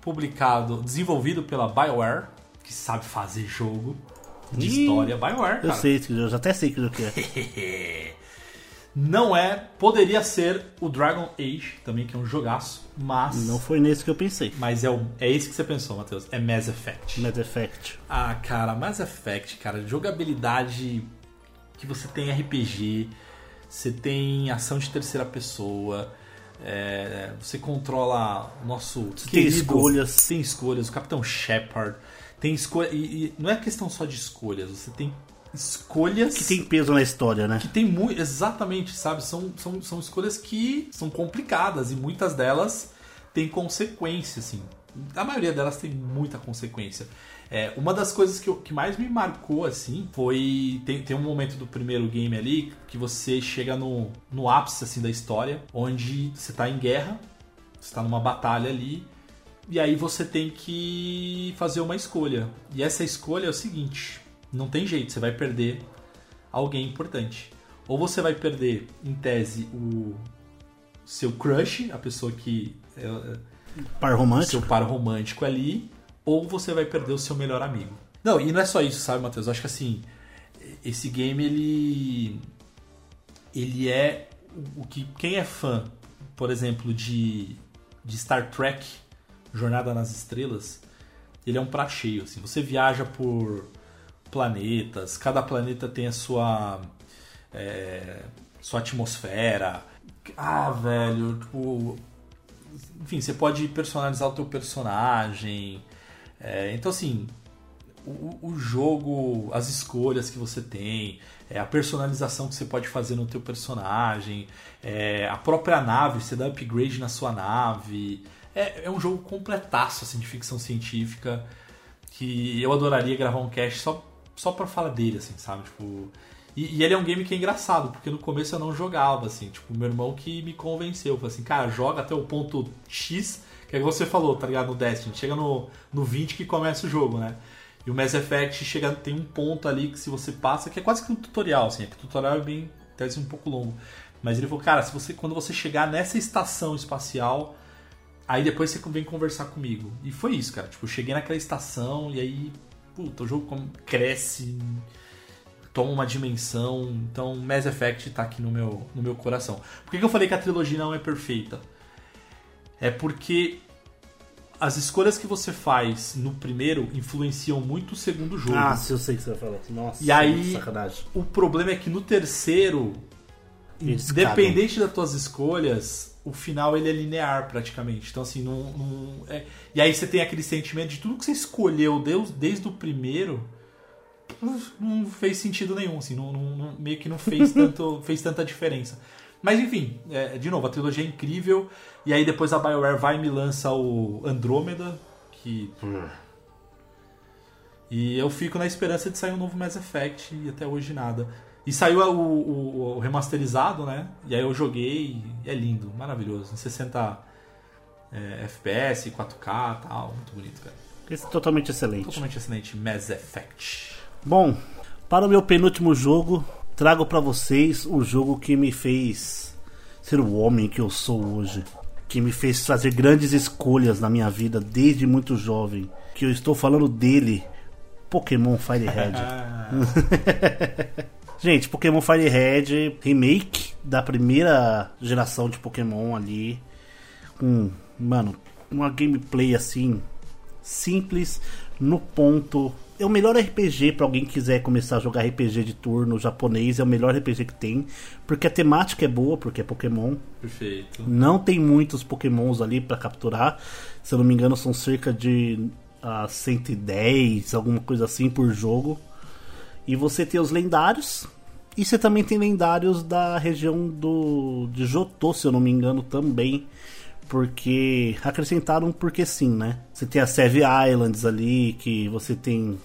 publicado, desenvolvido pela BioWare, que sabe fazer jogo de Ih, história. BioWare, Eu cara. sei, que eu já até sei que jogo que é. Não é, poderia ser o Dragon Age, também que é um jogaço, mas Não foi nesse que eu pensei. mas é, o, é esse que você pensou, Matheus. É Mass Effect. Mass Effect. Ah, cara, Mass Effect, cara, jogabilidade que você tem RPG, você tem ação de terceira pessoa, é, você controla o nosso Você tem escolhas. tem escolhas, o Capitão Shepard tem escolha e, e não é questão só de escolhas, você tem escolhas Que tem peso na história, né? que tem muito. Exatamente, sabe? São, são, são escolhas que são complicadas e muitas delas têm consequência, assim. A maioria delas tem muita consequência. É, uma das coisas que, eu- que mais me marcou, assim, foi. Tem, tem um momento do primeiro game ali que você chega no, no ápice assim, da história, onde você tá em guerra, você tá numa batalha ali, e aí você tem que fazer uma escolha. E essa escolha é o seguinte: não tem jeito, você vai perder alguém importante. Ou você vai perder, em tese, o seu crush, a pessoa que é, é Par seu romântico. par romântico ali, ou você vai perder o seu melhor amigo. Não, e não é só isso, sabe, Matheus? Eu acho que assim, esse game ele ele é o que quem é fã, por exemplo, de de Star Trek, Jornada nas Estrelas, ele é um prato cheio, assim. Você viaja por planetas, cada planeta tem a sua é, sua atmosfera. Ah, velho, tipo, enfim, você pode personalizar o teu personagem. É, então, assim, o, jogo, as escolhas que você tem, é, a personalização que você pode fazer no teu personagem, é, a própria nave, você dá upgrade na sua nave. É, é um jogo completaço assim, de ficção científica que eu adoraria gravar um cast só, só pra falar dele, assim, sabe? Tipo, e, e ele é um game que é engraçado, porque no começo eu não jogava, assim, tipo, meu irmão que me convenceu, falou assim, cara, joga até o ponto X, que é que você falou, tá ligado? No Destiny, chega no, no 20 que começa o jogo, né? E o Mass Effect chega, tem um ponto ali que se você passa, que é quase que um tutorial, assim, é que o tutorial é bem, deve ser um pouco longo. Mas ele falou, cara, se você, quando você chegar nessa estação espacial, aí depois você vem conversar comigo. E foi isso, cara. Tipo, eu cheguei naquela estação e aí, puta, o jogo cresce, toma uma dimensão. Então, Mass Effect tá aqui no meu, no meu coração. Por que, que eu falei que a trilogia não é perfeita? É porque as escolhas que você faz no primeiro influenciam muito o segundo jogo. Ah, se eu sei que você vai falar. Nossa, E aí- sacanagem. O problema é que no terceiro, Eles independente das tuas escolhas, o final ele é linear praticamente. Então assim, não, não- é- e aí você tem aquele sentimento de tudo que você escolheu desde, desde o primeiro não, fez sentido nenhum, assim, não, não- meio que não fez tanto fez tanta diferença. Mas enfim, é, de novo, a trilogia é incrível. E aí depois a BioWare vai e me lança o Andrômeda, que e eu fico na esperança de sair um novo Mass Effect e até hoje nada. E saiu o, o- o remasterizado, né? E aí eu joguei e é lindo, maravilhoso. Em 60 é, FPS, 4K e tal. Muito bonito, cara. Esse é totalmente excelente. Totalmente excelente. Mass Effect. Bom, para o meu penúltimo jogo, trago pra vocês o jogo que me fez ser o homem que eu sou hoje. Que me fez fazer grandes escolhas na minha vida desde muito jovem. Que eu estou falando dele, Pokémon Firehead. Gente, Pokémon Firehead, remake da primeira geração de Pokémon ali. Com, mano, uma gameplay assim, simples, no ponto. É o melhor RPG pra alguém que quiser começar a jogar RPG de turno japonês. É o melhor RPG que tem. Porque a temática é boa, porque é Pokémon. perfeito. Não tem muitos Pokémons ali pra capturar. Se eu não me engano, são cerca de ah, 110, alguma coisa assim por jogo. E você tem os lendários. E você também tem lendários da região do de Jotô, se eu não me engano, também. Porque acrescentaram porque sim, né? Você tem as Save Islands ali, que você tem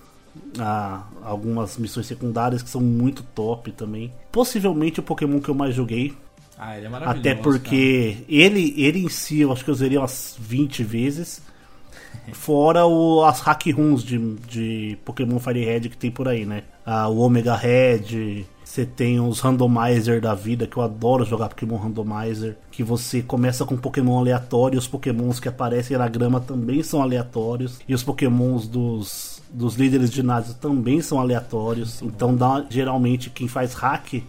ah, algumas missões secundárias que são muito top também. Possivelmente o Pokémon que eu mais joguei, Ah, ele é maravilhoso. até porque ele, ele em si, eu acho que eu usei umas 20 vezes. Fora o, as hack runs de, de Pokémon Firehead que tem por aí, né? Ah, o Omega Red, você tem os randomizer da vida, que eu adoro jogar Pokémon Randomizer. Que você começa com Pokémon aleatório, os Pokémons que aparecem na grama também são aleatórios. E os Pokémons dos, dos líderes de ginásio também são aleatórios. Então dá, geralmente quem faz hack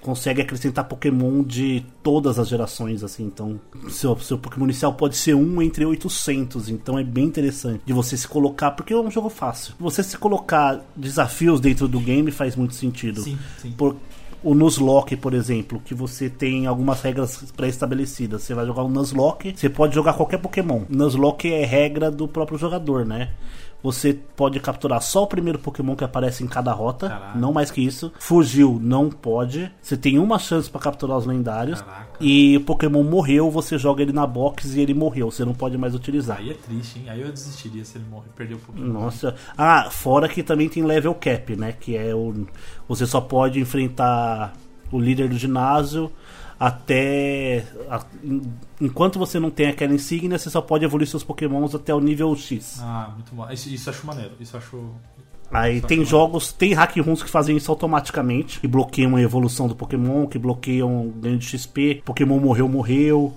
consegue acrescentar Pokémon de todas as gerações, assim. Então, seu, seu Pokémon inicial pode ser um entre 800. Então, é bem interessante de você se colocar, porque é um jogo fácil. Você se colocar desafios dentro do game faz muito sentido. Sim, sim. Por- o Nuzlocke, por exemplo, que você tem algumas regras pré-estabelecidas. Você vai jogar o Nuzlocke, você pode jogar qualquer Pokémon. Nuzlocke é regra do próprio jogador, né? Você pode capturar só o primeiro Pokémon que aparece em cada rota, Caraca. não mais que isso. Fugiu, não pode. Você tem uma chance pra capturar os lendários. Caraca. E o Pokémon morreu, você joga ele na box e ele morreu. Você não pode mais utilizar. Aí é triste, hein? Aí eu desistiria se ele morrer, perder um pouquinho. Nossa. Ah, fora que também tem level cap, né? Que é o. Você só pode enfrentar o líder do ginásio até. a- en- enquanto você não tem aquela insígnia, você só pode evoluir seus pokémons até o nível X. Ah, muito bom. Isso, isso acho maneiro. Isso acho. Aí tem jogos, tem hack runs que fazem isso automaticamente, que bloqueiam a evolução do Pokémon, que bloqueiam o ganho de XP, Pokémon morreu, morreu.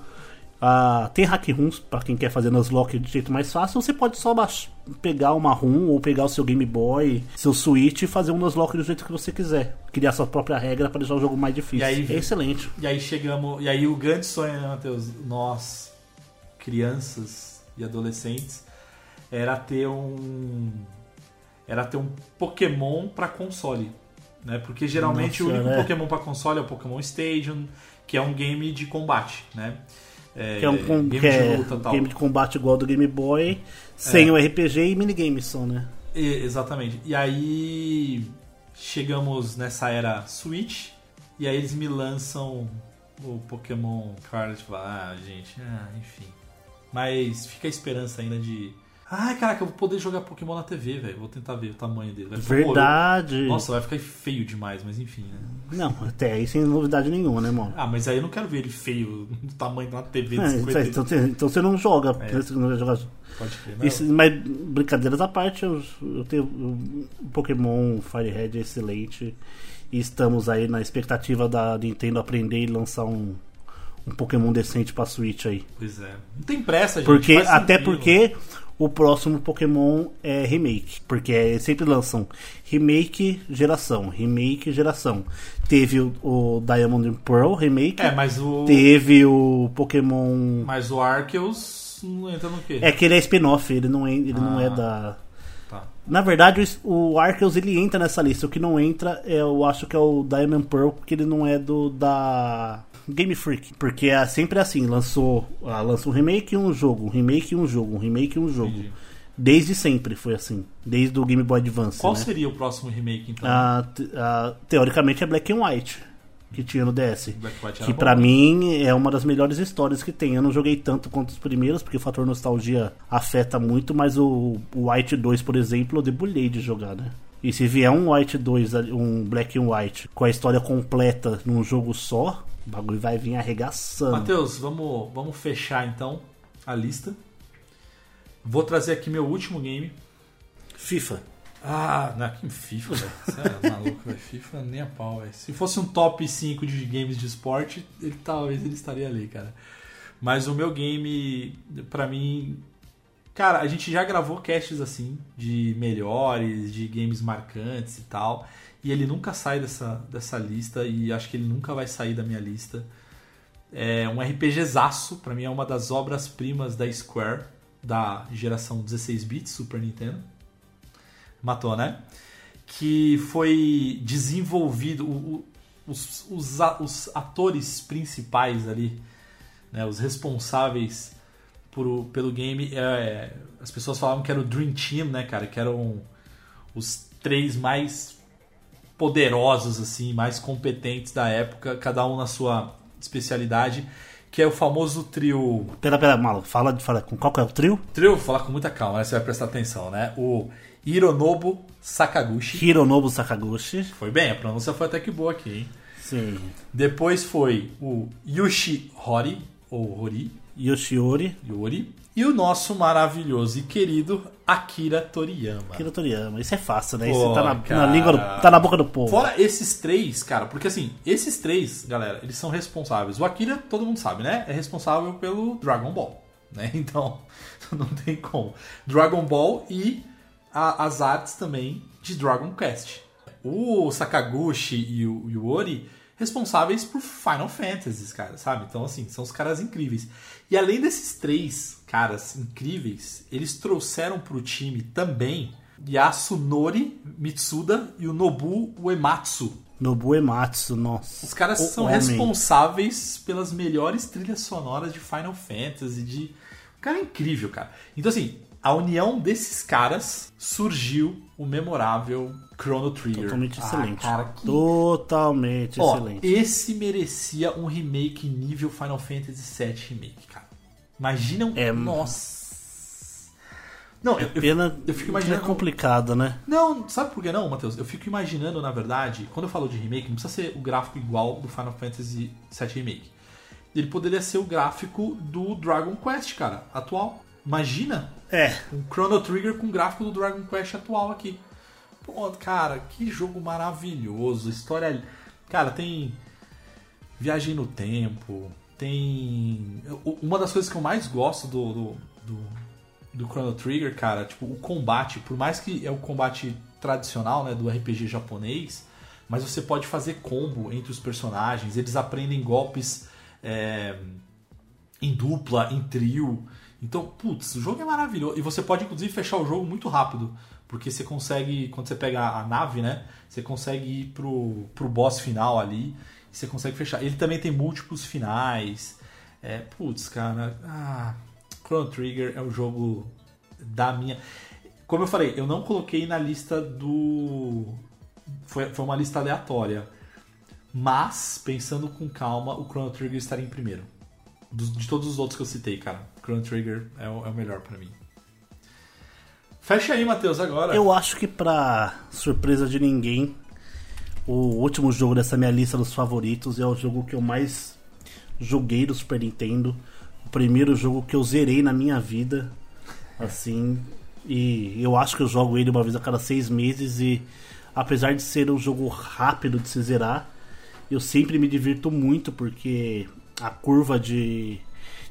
Ah, tem hack runs pra quem quer fazer Nuzlocke de jeito mais fácil, você pode só pegar uma run ou pegar o seu Game Boy, seu Switch e fazer um Nuzlocke do jeito que você quiser. Criar sua própria regra pra deixar o jogo mais difícil. Aí- é excelente. E aí chegamos. E aí o grande sonho, né, Matheus? Nós, crianças e adolescentes, era ter um. Era ter um Pokémon pra console. Né? Porque geralmente Nossa, o único né? Pokémon pra console é o Pokémon Stadium, que é um game de combate, né? É, Que é um com- game que é de luta e tal. game de combate igual do Game Boy, sem É. o RPG e minigames só, né? E- exatamente. E aí chegamos nessa era Switch e aí eles me lançam o Pokémon Card, tipo, ah, gente, ah, enfim. Mas fica a esperança ainda de Ai, caraca, eu vou poder jogar Pokémon na TV, velho. Vou tentar ver o tamanho dele. Vai. Verdade. Nossa, vai ficar feio demais, mas enfim, né? Não, até aí sem novidade nenhuma, né, mano? Ah, mas aí eu não quero ver ele feio, do tamanho de uma TV de É, 50 então, você- então você não joga. É. porque Você não vai jogar. Pode crer. Isso- mas brincadeiras à parte, eu, eu tenho o Pokémon Firehead é excelente. E estamos aí na expectativa da Nintendo aprender e lançar um, um Pokémon decente pra Switch aí. Pois é. Não tem pressa, gente. Porque, até porque o próximo Pokémon é remake. Porque é- sempre lançam remake geração, remake geração. Teve o, o Diamond and Pearl remake. É, mas o. Teve o Pokémon. Mas o Arceus não entra no quê? É que ele é spin-off, ele não é, ele não Ah. é da. Na verdade, o Arceus ele entra nessa lista. O que não entra, é, eu acho que é o Diamond Pearl, porque ele não é do da Game Freak. Porque é sempre assim, lançou, ah, lança um remake e um jogo, um remake e um jogo, um remake e um jogo. Entendi. Desde sempre foi assim, desde o Game Boy Advance. Qual né? seria o próximo remake, então? Ah, ah, teoricamente é Black and White que tinha no DS. Que pra mim é uma das melhores histórias que tem. Eu não joguei tanto quanto os primeiros, porque o fator nostalgia afeta muito, mas o, o White 2, por exemplo, eu debulhei de jogar, né? E se vier um White 2, ali- um Black and White, com a história completa num jogo só, o bagulho vai vir arregaçando. Matheus, vamos, vamos fechar então a lista. Vou trazer aqui meu último game. FIFA. Ah, não, que FIFA, velho. Você é maluco, velho. FIFA nem a pau, velho. Se fosse um top 5 de games de esporte, ele, talvez ele estaria ali, cara. Mas o meu game, pra mim. Cara, a gente já gravou casts assim, de melhores, de games marcantes e tal. E ele nunca sai dessa, dessa lista, e acho que ele nunca vai sair da minha lista. É um RPGzaço, pra mim é uma das obras-primas da Square, da geração 16 bits Super Nintendo. Matou, né? Que foi desenvolvido. o- o- os, os, os atores principais ali, né, os responsáveis por, pelo game, é, as pessoas falavam que era o Dream Team, né, cara? Que eram os três mais poderosos, assim, mais competentes da época, cada um na sua especialidade, que é o famoso trio Pera, pera, Malo, fala, fala com qual que é o trio? Trio, vou falar com muita calma, né? Você vai prestar atenção, né? O Hironobu Sakaguchi. Hironobu Sakaguchi. Foi bem, a pronúncia foi até que boa aqui, hein? Sim. Depois foi o Yushi Hori, ou Hori, Yoshiori. Yori. E o nosso maravilhoso e querido Akira Toriyama. Akira Toriyama. Isso é fácil, né? Pô, Isso tá na, na língua do, tá na boca do povo. Fora esses três, cara, porque assim, esses três, galera, eles são responsáveis. O Akira, todo mundo sabe, né? É responsável pelo Dragon Ball, né? Então, não tem como. Dragon Ball e a- as artes também de Dragon Quest. O Sakaguchi e o Yori responsáveis por Final Fantasy, cara, sabe? Então, assim, são os caras incríveis. E além desses três caras incríveis, eles trouxeram pro time também Yasunori Mitsuda e o Nobu Uematsu. Nobu Ematsu, nossa. Os caras O são homem. responsáveis pelas melhores trilhas sonoras de Final Fantasy, de... O cara é incrível, cara. Então, assim, a união desses caras surgiu o memorável Chrono Trigger. Totalmente Ah, excelente. cara, que Totalmente Ó, excelente. esse merecia um remake nível Final Fantasy VII Remake, cara. Imagina um... É- Nossa... Não, eu, eu, Pena eu fico é imaginando... complicado, né? Não, sabe por que não, Matheus? Eu fico imaginando, na verdade, quando eu falo de remake, não precisa ser o gráfico igual do Final Fantasy VII Remake. Ele poderia ser o gráfico do Dragon Quest, cara, atual. Imagina É, um Chrono Trigger com gráfico do Dragon Quest atual aqui. Pô, cara, que jogo maravilhoso. História. Cara, tem viagem no tempo. Tem. Uma das coisas que eu mais gosto do, do, do, do Chrono Trigger, cara, tipo, o combate, por mais que é o combate tradicional, né, do RPG japonês, mas você pode fazer combo entre os personagens, eles aprendem golpes é, em dupla, em trio. Então, putz, o jogo é maravilhoso. E você pode, inclusive, fechar o jogo muito rápido. Porque você consegue, quando você pega a nave, né? Você consegue ir pro, pro boss final ali. E você consegue fechar. Ele também tem múltiplos finais. É, putz, cara. Ah, Chrono Trigger é o jogo da minha. Como eu falei, eu não coloquei na lista do. Foi, foi uma lista aleatória. Mas, pensando com calma, o Chrono Trigger estaria em primeiro. De todos os outros que eu citei, cara. Chrono Trigger é o, é o melhor pra mim. Fecha aí, Matheus, agora. eu acho que pra surpresa de ninguém, o último jogo dessa minha lista dos favoritos é o jogo que eu mais joguei do Super Nintendo. O primeiro jogo que eu zerei na minha vida. Assim. E eu acho que eu jogo ele uma vez a cada seis meses. E apesar de ser um jogo rápido de se zerar, eu sempre me divirto muito porque a curva de,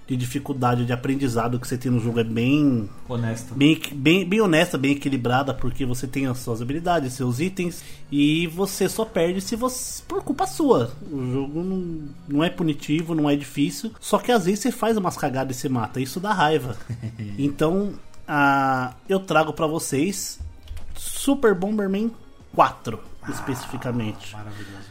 de dificuldade de aprendizado que você tem no jogo é bem Honesto. bem, bem, bem honesta, bem equilibrada, porque você tem as suas habilidades, seus itens, e você só perde se você por culpa sua. O jogo não, não é punitivo, não é difícil, só que às vezes você faz umas cagadas e você mata, isso dá raiva. então, a, eu trago pra vocês Super Bomberman 4, especificamente. Maravilhoso,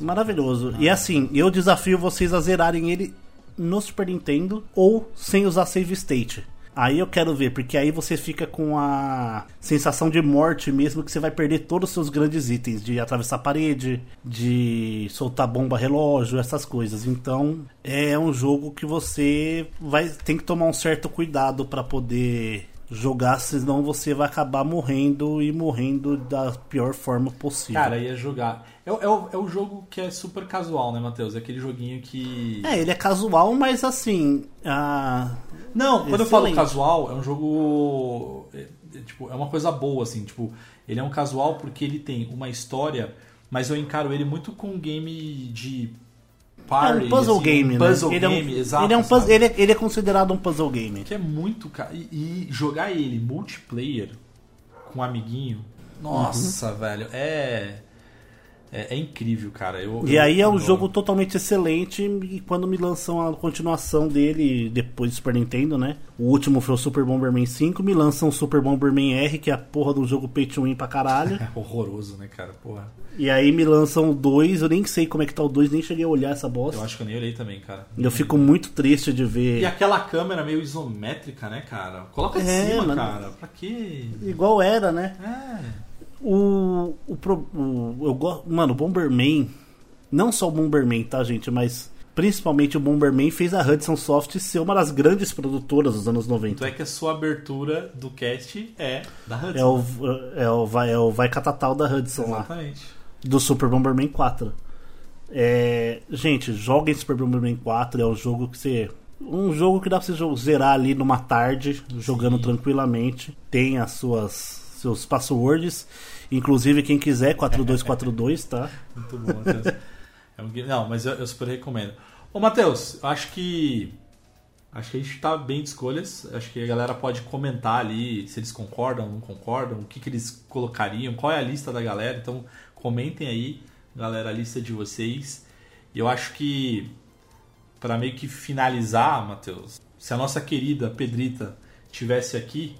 maravilhoso. E assim, eu desafio vocês a zerarem ele no Super Nintendo ou sem usar save state. Aí eu quero ver, porque aí você fica com a sensação de morte mesmo que você vai perder todos os seus grandes itens, de atravessar a parede, de soltar bomba relógio, essas coisas. Então, é um jogo que você vai tem que tomar um certo cuidado para poder jogar, senão você vai acabar morrendo e morrendo da pior forma possível. Cara, ia jogar. É, é, é o jogo que é super casual, né, Matheus? É aquele joguinho que. É, ele é casual, mas assim. A... Não, quando eu falo Excelente. casual, é um jogo. É, é, tipo, é uma coisa boa, assim. Tipo, ele é um casual porque ele tem uma história, mas eu encaro ele muito com um game de. É Party, um puzzle assim, game, um né? puzzle ele é um, game, exato. Ele é, um sabe? puzzle, ele, é, ele é considerado um puzzle game. Que é muito. ca- E, e jogar ele multiplayer com um amiguinho. Nossa, velho. É. É, é incrível, cara. Eu, E eu aí é um adoro. jogo totalmente excelente. E quando me lançam a continuação dele, depois do Super Nintendo, né? O último foi o Super Bomberman 5. Me lançam o Super Bomberman R, que é a porra do jogo pay to win pra caralho. É horroroso, né, cara? Porra. e aí me lançam o 2. Eu nem sei como é que tá o 2, nem cheguei a olhar essa Eu bosta. acho que eu nem olhei também, cara. Eu fico muito triste de E ver. aquela câmera meio isométrica, né, cara? Coloca É, cima, mano. cara. Pra quê? Igual era, né? É. O, o, o- eu gosto, mano, o Bomberman, não só o Bomberman, tá, gente, mas principalmente o Bomberman fez a Hudson Soft ser uma das grandes produtoras dos anos Tanto 90. é que a sua abertura do cast é da Hudson. É o, é o, vai, é o Vai Catatal da Hudson lá, Exatamente. do Super Bomberman 4. É, gente, joguem Super Bomberman 4, é um jogo que você. Um jogo que dá pra você zerar ali numa tarde, jogando Sim. tranquilamente. Tem as suas seus passwords. Inclusive, quem quiser, 4242, tá? Muito bom, Matheus. É um Não, mas eu, eu super recomendo. Ô, Matheus, eu acho que. Acho que a gente tá bem de escolhas. Acho que a galera pode comentar ali se eles concordam não concordam, o que, que eles colocariam, qual é a lista da galera. Então, comentem aí, galera, a lista de vocês. E eu acho que, para meio que finalizar, Matheus, se a nossa querida Pedrita tivesse aqui,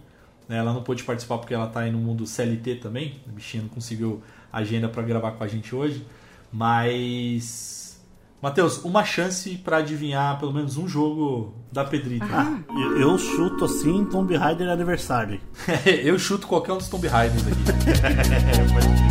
né, ela não pôde participar porque ela tá aí no mundo CLT também, a bichinha não conseguiu agenda para gravar com a gente hoje. Mas. Matheus, uma chance pra adivinhar pelo menos um jogo da Pedrita. Eu, eu chuto assim Tomb Raider aniversário. eu chuto qualquer um dos Tomb Raiders aqui.